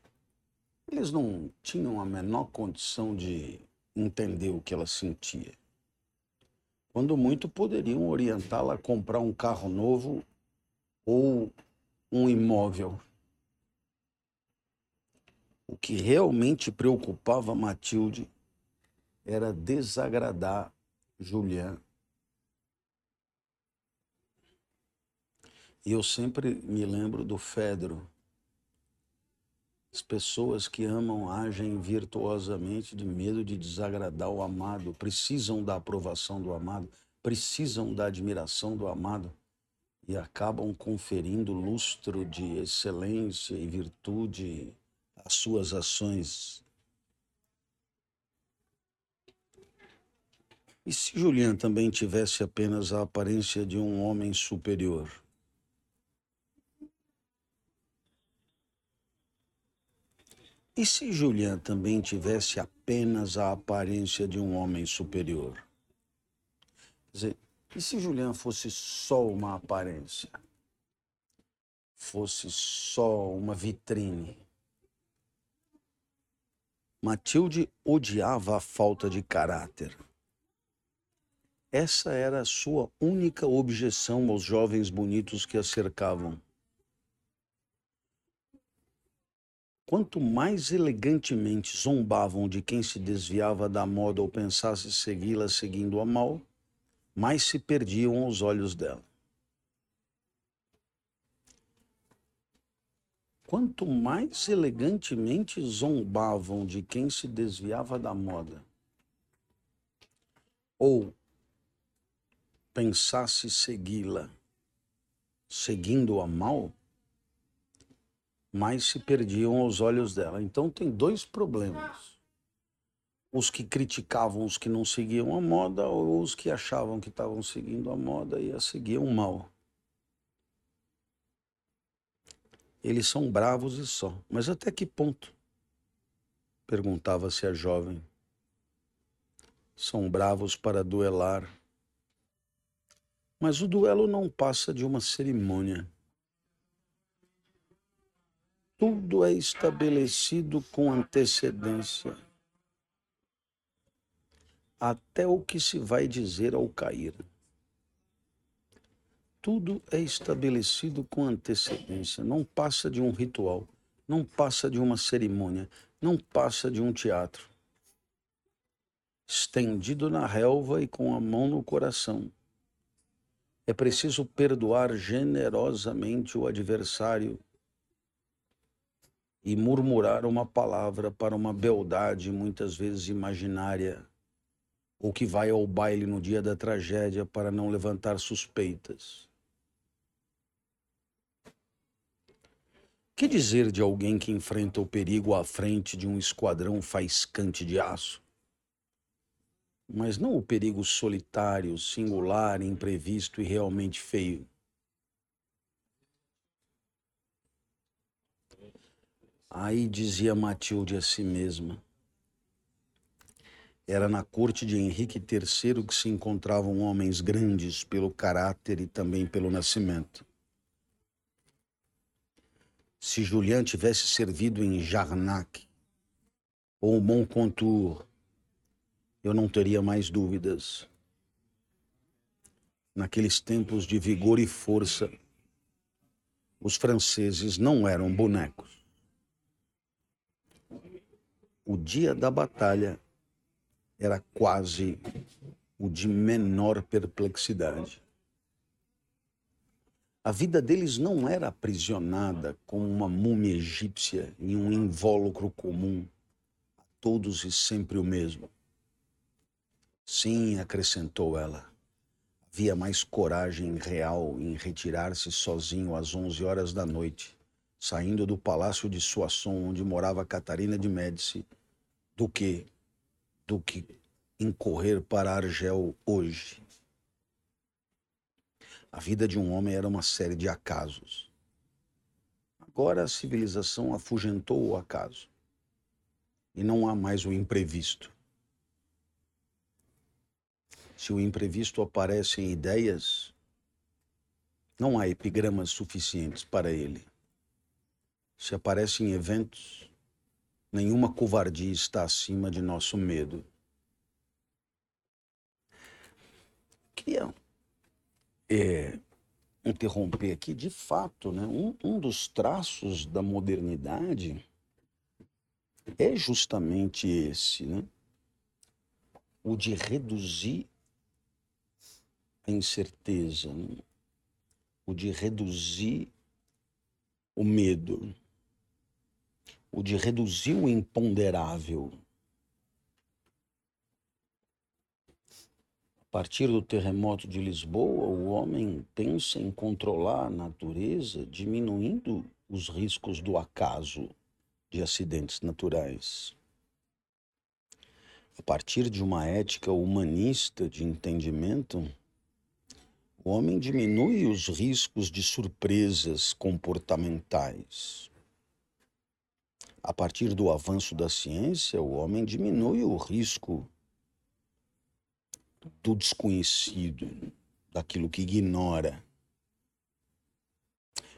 S1: eles não tinham a menor condição de entender o que ela sentia. Quando muito, poderiam orientá-la a comprar um carro novo ou um imóvel. O que realmente preocupava Matilde era desagradar Julián. E eu sempre me lembro do Fedro. As pessoas que amam agem virtuosamente de medo de desagradar o amado, precisam da aprovação do amado, precisam da admiração do amado. e acabam conferindo lustro de excelência e virtude às suas ações. E se Julian também tivesse apenas a aparência de um homem superior? E se Julian também tivesse apenas a aparência de um homem superior? Quer dizer, e se Julian fosse só uma aparência? Fosse só uma vitrine? Matilde odiava a falta de caráter. Essa era a sua única objeção aos jovens bonitos que a cercavam. Quanto mais elegantemente zombavam de quem se desviava da moda ou pensasse segui-la seguindo a mal, mais se perdiam aos olhos dela. Quanto mais elegantemente zombavam de quem se desviava da moda, ou pensasse segui-la seguindo a mal, mais se perdiam aos olhos dela. Então tem dois problemas. Os que criticavam os que não seguiam a moda ou os que achavam que estavam seguindo a moda e a seguiam mal. Eles são bravos e só. Mas até que ponto? Perguntava-se a jovem. São bravos para duelar. Mas o duelo não passa de uma cerimônia. Tudo é estabelecido com antecedência. Até o que se vai dizer ao cair. Tudo é estabelecido com antecedência, não passa de um ritual, não passa de uma cerimônia, não passa de um teatro. Estendido na relva e com a mão no coração. É preciso perdoar generosamente o adversário e murmurar uma palavra para uma beldade muitas vezes imaginária, ou que vai ao baile no dia da tragédia para não levantar suspeitas. Que dizer de alguém que enfrenta o perigo à frente de um esquadrão faiscante de aço? Mas não o perigo solitário, singular, imprevisto e realmente feio. Aí dizia Matilde a si mesma. Era na corte de Henrique III que se encontravam homens grandes pelo caráter e também pelo nascimento. Se Julian tivesse servido em Jarnac ou Montcontour, eu não teria mais dúvidas. Naqueles tempos de vigor e força, os franceses não eram bonecos o dia da batalha era quase o de menor perplexidade. A vida deles não era aprisionada como uma múmia egípcia em um invólucro comum, a todos e sempre o mesmo. Sim, acrescentou ela, havia mais coragem real em retirar-se sozinho às onze horas da noite, saindo do palácio de Soissons, onde morava Catarina de Médici, do que do que incorrer para Argel hoje. A vida de um homem era uma série de acasos. Agora a civilização afugentou o acaso. E não há mais o imprevisto. Se o imprevisto aparece em ideias, não há epigramas suficientes para ele. Se aparece em eventos, Nenhuma covardia está acima de nosso medo. Queria é, interromper aqui, de fato, né, um, um dos traços da modernidade é justamente esse, né? o de reduzir a incerteza, né? o de reduzir o medo o de reduzir o imponderável. A partir do terremoto de Lisboa, o homem pensa em controlar a natureza, diminuindo os riscos do acaso de acidentes naturais. A partir de uma ética humanista de entendimento, o homem diminui os riscos de surpresas comportamentais. A partir do avanço da ciência, o homem diminui o risco do desconhecido, daquilo que ignora.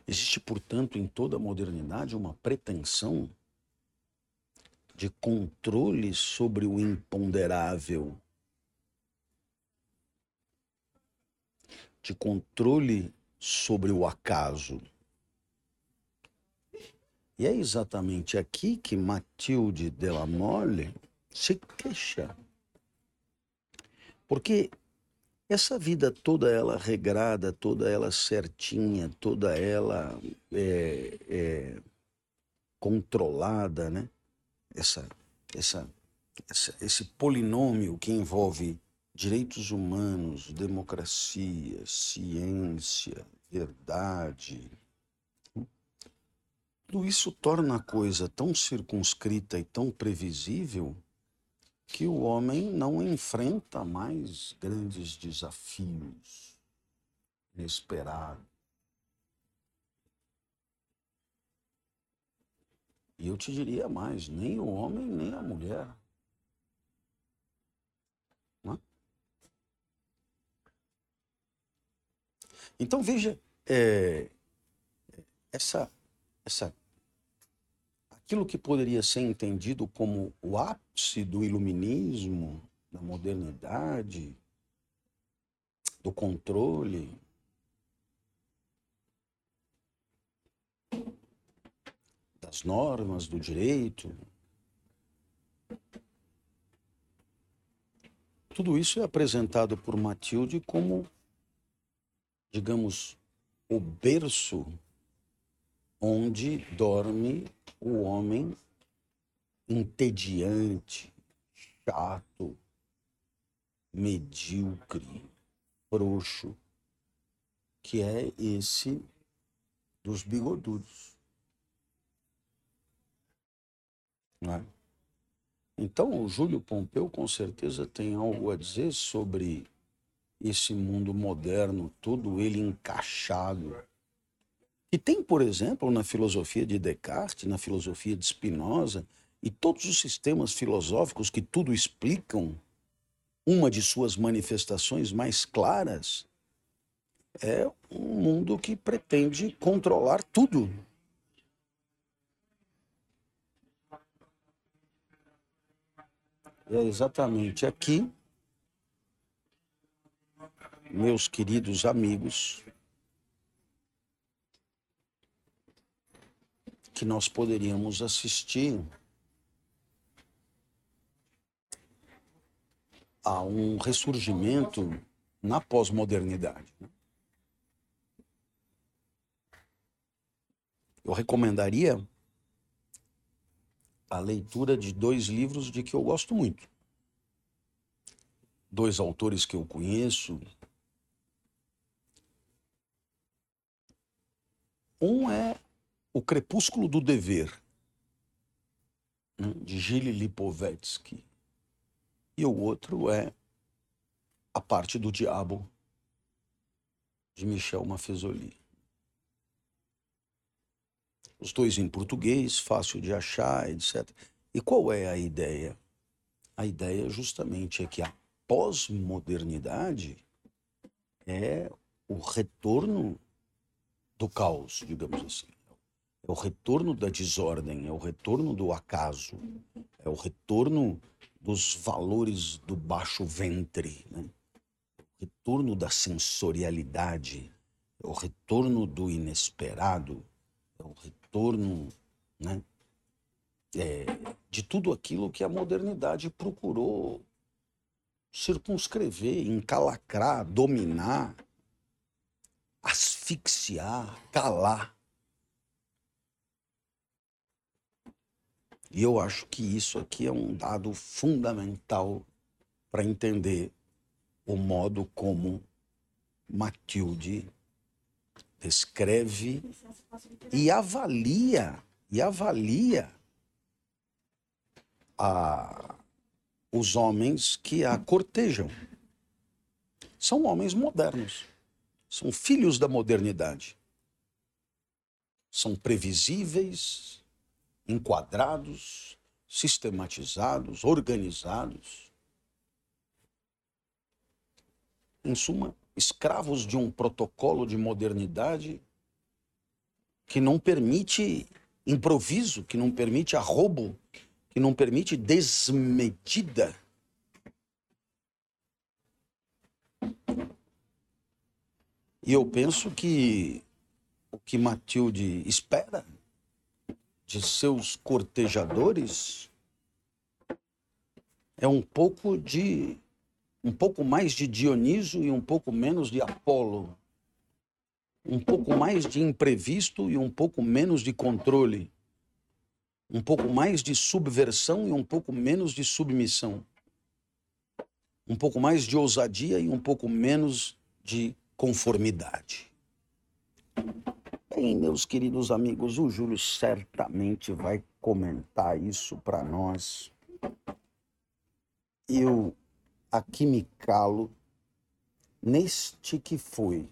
S1: Existe, portanto, em toda a modernidade uma pretensão de controle sobre o imponderável, de controle sobre o acaso. E é exatamente aqui que Matilde de la Mole se queixa. Porque essa vida toda ela regrada, toda ela certinha, toda ela é, é, controlada, né? Essa, essa, essa, esse polinômio que envolve direitos humanos, democracia, ciência, verdade. Tudo isso torna a coisa tão circunscrita e tão previsível que o homem não enfrenta mais grandes desafios inesperados. E eu te diria mais: nem o homem, nem a mulher. É? Então veja, é, essa, essa aquilo que poderia ser entendido como o ápice do iluminismo, da modernidade, do controle, das normas, do direito. Tudo isso é apresentado por Matilde como, digamos, o berço onde dorme o homem entediante, chato, medíocre, frouxo, que é esse dos bigodudos. É? Então, o Júlio Pompeu com certeza tem algo a dizer sobre esse mundo moderno, todo ele encaixado e tem, por exemplo, na filosofia de Descartes, na filosofia de Spinoza, e todos os sistemas filosóficos que tudo explicam, uma de suas manifestações mais claras é um mundo que pretende controlar tudo. É exatamente aqui, meus queridos amigos, que nós poderíamos assistir a um ressurgimento na pós-modernidade. Né? Eu recomendaria a leitura de dois livros de que eu gosto muito. Dois autores que eu conheço. Um é o Crepúsculo do Dever, de Gilles Lipovetsky. E o outro é A Parte do Diabo, de Michel Maffezoli. Os dois em português, fácil de achar, etc. E qual é a ideia? A ideia justamente é que a pós-modernidade é o retorno do caos, digamos assim. É o retorno da desordem, é o retorno do acaso, é o retorno dos valores do baixo ventre, né? é o retorno da sensorialidade, é o retorno do inesperado, é o retorno né? É, de tudo aquilo que a modernidade procurou circunscrever, encalacrar, dominar, asfixiar, calar. E eu acho que isso aqui é um dado fundamental para entender o modo como Matilde descreve e avalia e avalia a, os homens que a cortejam. São homens modernos, são filhos da modernidade. São previsíveis, enquadrados, sistematizados, organizados. Em suma, escravos de um protocolo de modernidade que não permite improviso, que não permite arrobo, que não permite desmedida. E eu penso que o que Matilde espera de seus cortejadores é um pouco de um pouco mais de Dioniso e um pouco menos de Apolo. Um pouco mais de imprevisto e um pouco menos de controle. Um pouco mais de subversão e um pouco menos de submissão. Um pouco mais de ousadia e um pouco menos de conformidade. Bem, meus queridos amigos, o Júlio certamente vai comentar isso para nós. Eu aqui me calo neste que foi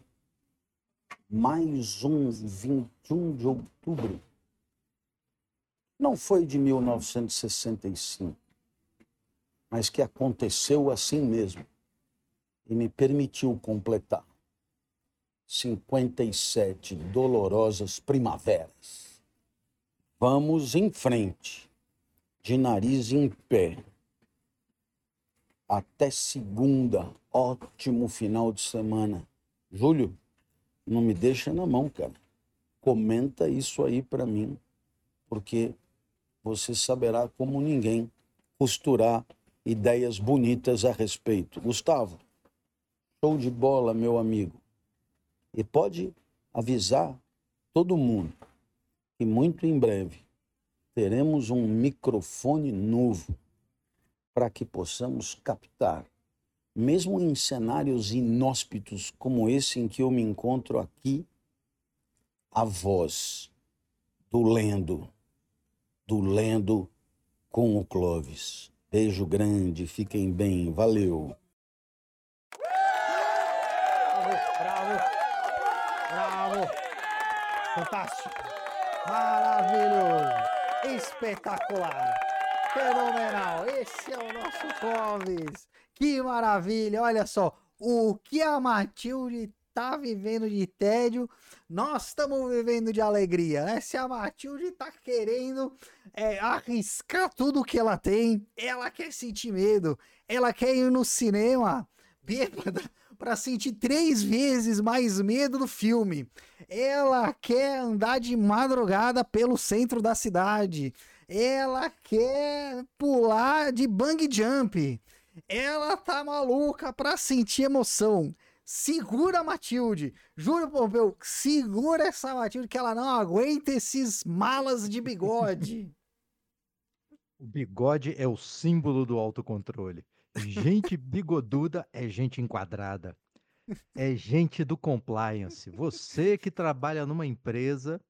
S1: mais um 21 de outubro. Não foi de 1965, mas que aconteceu assim mesmo e me permitiu completar 57 dolorosas primaveras. Vamos em frente, de nariz em pé até segunda. Ótimo final de semana. Júlio, não me deixa na mão, cara. Comenta isso aí para mim, porque você saberá como ninguém costurar ideias bonitas a respeito. Gustavo, show de bola, meu amigo. E pode avisar todo mundo que muito em breve teremos um microfone novo para que possamos captar, mesmo em cenários inóspitos como esse em que eu me encontro aqui, a voz do lendo, do lendo com o Clóvis. Beijo grande, fiquem bem, valeu.
S2: Bravo, fantástico, maravilhoso, espetacular fenomenal. Esse é o nosso Clóvis. Que maravilha. Olha só, o que a Matilde tá vivendo de tédio, nós estamos vivendo de alegria, né? Se a Matilde tá querendo é, arriscar tudo que ela tem, ela quer sentir medo, ela quer ir no cinema bêbada para sentir três vezes mais medo do filme. Ela quer andar de madrugada pelo centro da cidade. Ela quer pular de bang jump. Ela tá maluca pra sentir emoção. Segura a Matilde. Júlio Pompeu, segura essa Matilde que ela não aguenta esses malas de bigode. <laughs>
S3: O bigode é o símbolo do autocontrole. Gente bigoduda é gente enquadrada. É gente do compliance. Você que trabalha numa empresa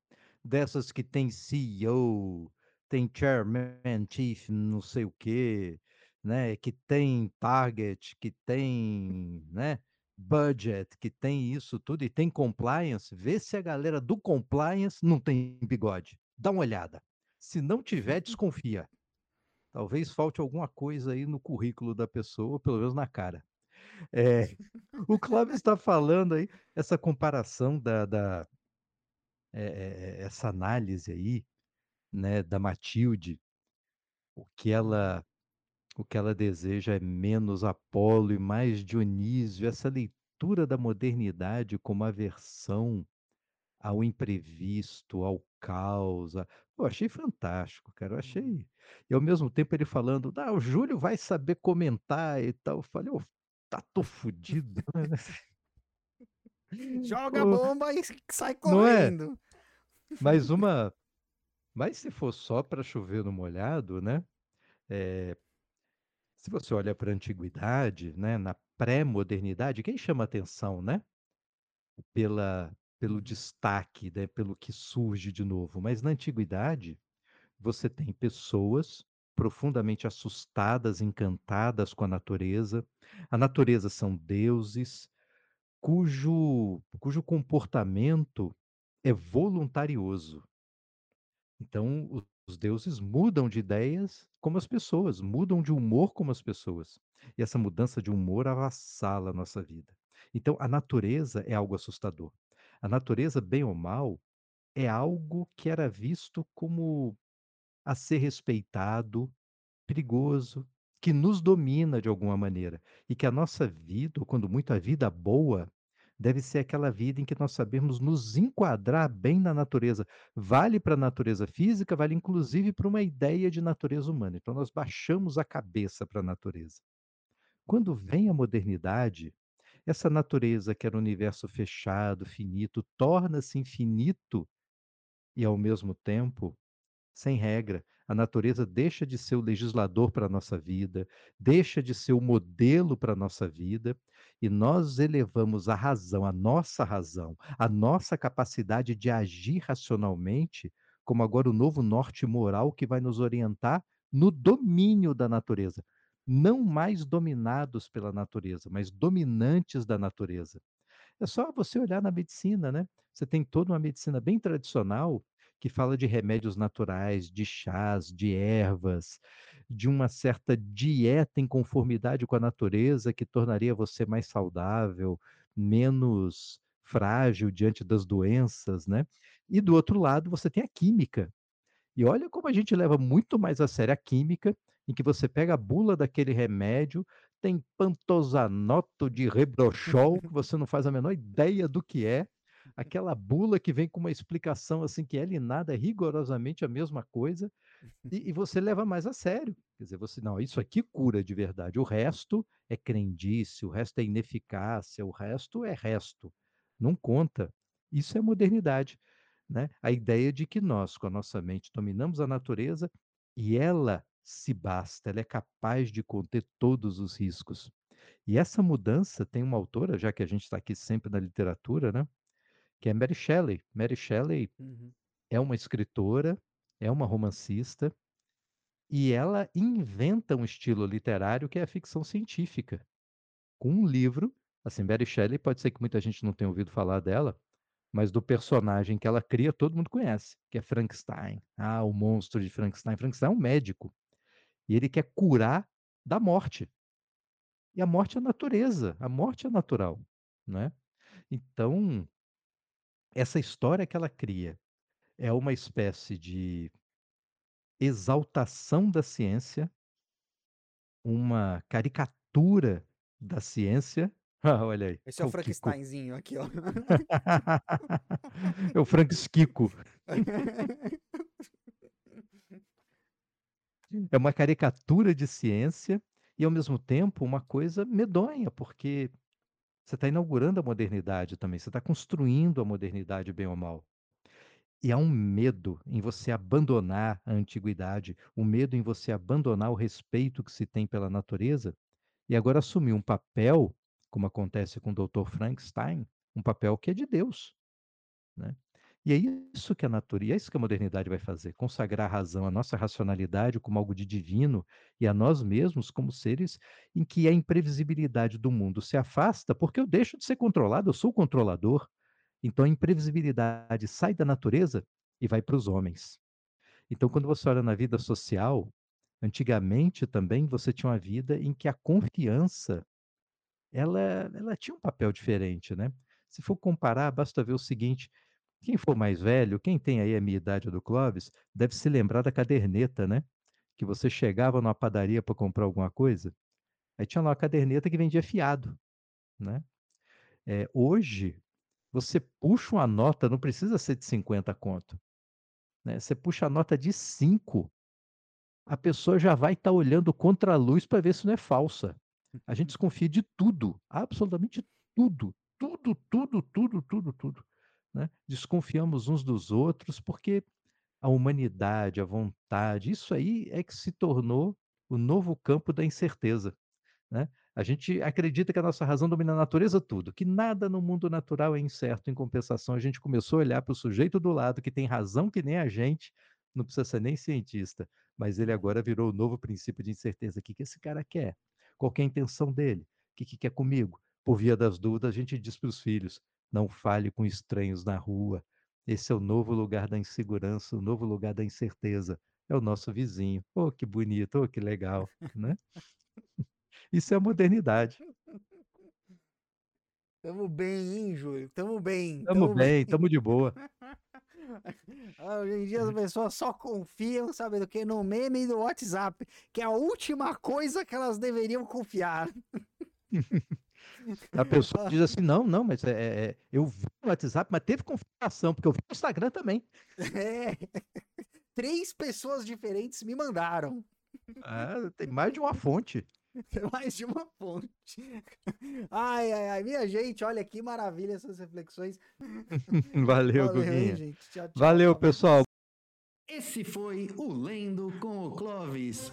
S3: dessas que tem CEO, tem chairman, chief, não sei o quê, né? Que tem target, que tem, né? Budget, que tem isso tudo e tem compliance. Vê se a galera do compliance não tem bigode. Dá uma olhada. Se não tiver, <laughs> desconfia. Talvez falte alguma coisa aí no currículo da pessoa, pelo menos na cara. É, <laughs> o Cláudio está falando aí, essa comparação da, da é, essa análise aí né, da Matilde, o que ela o que ela deseja é menos Apolo e mais Dionísio, essa leitura da modernidade como aversão ao imprevisto, ao caos. A... Eu achei fantástico, cara. Eu achei. E ao mesmo tempo ele falando, ah, o Júlio vai saber comentar e tal. Eu falei, oh, tá tô fudido. Né? <laughs>
S2: Joga a bomba e sai correndo. Não
S3: é? Mais <laughs> uma mas se for só para chover no molhado, né? É, Se você olha para a antiguidade, né, na pré-modernidade, quem chama atenção, né? Pela, pelo destaque, né, pelo que surge de novo. Mas na antiguidade, você tem pessoas profundamente assustadas, encantadas com a natureza. A natureza são deuses cujo, cujo comportamento é voluntarioso. Então, os deuses mudam de ideias como as pessoas, mudam de humor como as pessoas. E essa mudança de humor avassala a nossa vida. Então, a natureza é algo assustador. A natureza, bem ou mal, é algo que era visto como a ser respeitado, perigoso, que nos domina de alguma maneira. E que a nossa vida, ou quando muito a vida boa, deve ser aquela vida em que nós sabemos nos enquadrar bem na natureza. Vale para a natureza física, vale inclusive para uma ideia de natureza humana. Então nós baixamos a cabeça para a natureza. Quando vem a modernidade, essa natureza que era um universo fechado, finito, torna-se infinito e ao mesmo tempo sem regra. A natureza deixa de ser o legislador para a nossa vida, deixa de ser o modelo para a nossa vida, e nós elevamos a razão, a nossa razão, a nossa capacidade de agir racionalmente, como agora o novo norte moral que vai nos orientar no domínio da natureza. Não mais dominados pela natureza, mas dominantes da natureza. É só você olhar na medicina, né? Você tem toda uma medicina bem tradicional que fala de remédios naturais, de chás, de ervas, de uma certa dieta em conformidade com a natureza que tornaria você mais saudável, menos frágil diante das doenças, né? E do outro lado, você tem a química. E olha como a gente leva muito mais a sério a química, em que você pega a bula daquele remédio, tem pantosanoto de rebrochol, que <laughs> você não faz a menor ideia do que é, aquela bula que vem com uma explicação assim que ela e nada é rigorosamente a mesma coisa, e, e você leva mais a sério. Quer dizer, você, não, isso aqui cura de verdade. O resto é crendice, o resto é ineficácia, o resto é resto. Não conta. Isso é modernidade. Né? A ideia de que nós, com a nossa mente, dominamos a natureza e ela se basta, ela é capaz de conter todos os riscos. E essa mudança tem uma autora, já que a gente está aqui sempre na literatura, né? que é Mary Shelley. Mary Shelley
S2: Uhum.
S3: é uma escritora, é uma romancista, e ela inventa um estilo literário que é a ficção científica. Com um livro, assim, Mary Shelley, pode ser que muita gente não tenha ouvido falar dela, mas do personagem que ela cria, todo mundo conhece, que é Frankenstein. Ah, o monstro de Frankenstein. Frankenstein é um médico. E ele quer curar da morte. E a morte é a natureza, a morte é natural, né? Então, essa história que ela cria é uma espécie de exaltação da ciência, uma caricatura da ciência. <laughs> Ah, olha aí.
S2: Esse é o
S3: Kiko.
S2: Frankensteinzinho aqui, ó. <laughs>
S3: é o Frank Kiko. <laughs> É uma caricatura de ciência e, ao mesmo tempo, uma coisa medonha, porque você está inaugurando a modernidade também, você está construindo a modernidade, bem ou mal. E há um medo em você abandonar a antiguidade, um medo em você abandonar o respeito que se tem pela natureza e agora assumir um papel, como acontece com o Dr. Frankenstein, um papel que é de Deus. Né? E é isso que a natureza, é isso que a modernidade vai fazer, consagrar a razão, a nossa racionalidade como algo de divino e a nós mesmos como seres em que a imprevisibilidade do mundo se afasta porque eu deixo de ser controlado, eu sou o controlador. Então a imprevisibilidade sai da natureza e vai para os homens. Então quando você olha na vida social, antigamente também você tinha uma vida em que a confiança ela, ela tinha um papel diferente, né? Se for comparar, basta ver o seguinte: quem for mais velho, quem tem aí a minha idade do Clóvis, deve se lembrar da caderneta, né? Que você chegava numa padaria para comprar alguma coisa, aí tinha lá uma caderneta que vendia fiado, né? É, hoje, você puxa uma nota, não precisa ser de 50 conto, né? Você puxa a nota de 5, a pessoa já vai estar tá olhando contra a luz para ver se não é falsa. A gente <laughs> desconfia de tudo, absolutamente tudo, tudo, tudo, tudo, tudo, tudo. Né? Desconfiamos uns dos outros porque a humanidade, a vontade, isso aí é que se tornou o novo campo da incerteza. Né? A gente acredita que a nossa razão domina a natureza tudo, que nada no mundo natural é incerto. Em compensação, a gente começou a olhar para o sujeito do lado que tem razão que nem a gente, não precisa ser nem cientista, mas ele agora virou o novo princípio de incerteza. O que, que esse cara quer? Qual é a intenção dele? O que, que quer comigo? Por via das dúvidas, a gente diz para os filhos: não fale com estranhos na rua. Esse é o novo lugar da insegurança, o novo lugar da incerteza. É o nosso vizinho. Oh, que bonito, oh, que legal, né? Isso é a modernidade. <laughs>
S2: Tamo bem, hein, Júlio? Tamo bem.
S3: Tamo, tamo bem, bem, tamo de boa. <laughs>
S2: Hoje em dia as pessoas só confiam, sabe do que? No meme do WhatsApp, que é a última coisa que elas deveriam confiar. <laughs>
S3: A pessoa diz assim: não, não, mas é, é, é eu vi no WhatsApp, mas teve confirmação, porque eu vi no Instagram também.
S2: É. <laughs> Três pessoas diferentes me mandaram.
S3: Ah, tem mais de uma fonte.
S2: mais de uma fonte. Ai, ai, ai, minha gente, olha que maravilha essas reflexões. <laughs>
S3: Valeu, Valeu gente. Tchau, tchau, Valeu, pessoal.
S4: Esse foi o Lendo com o Clovis.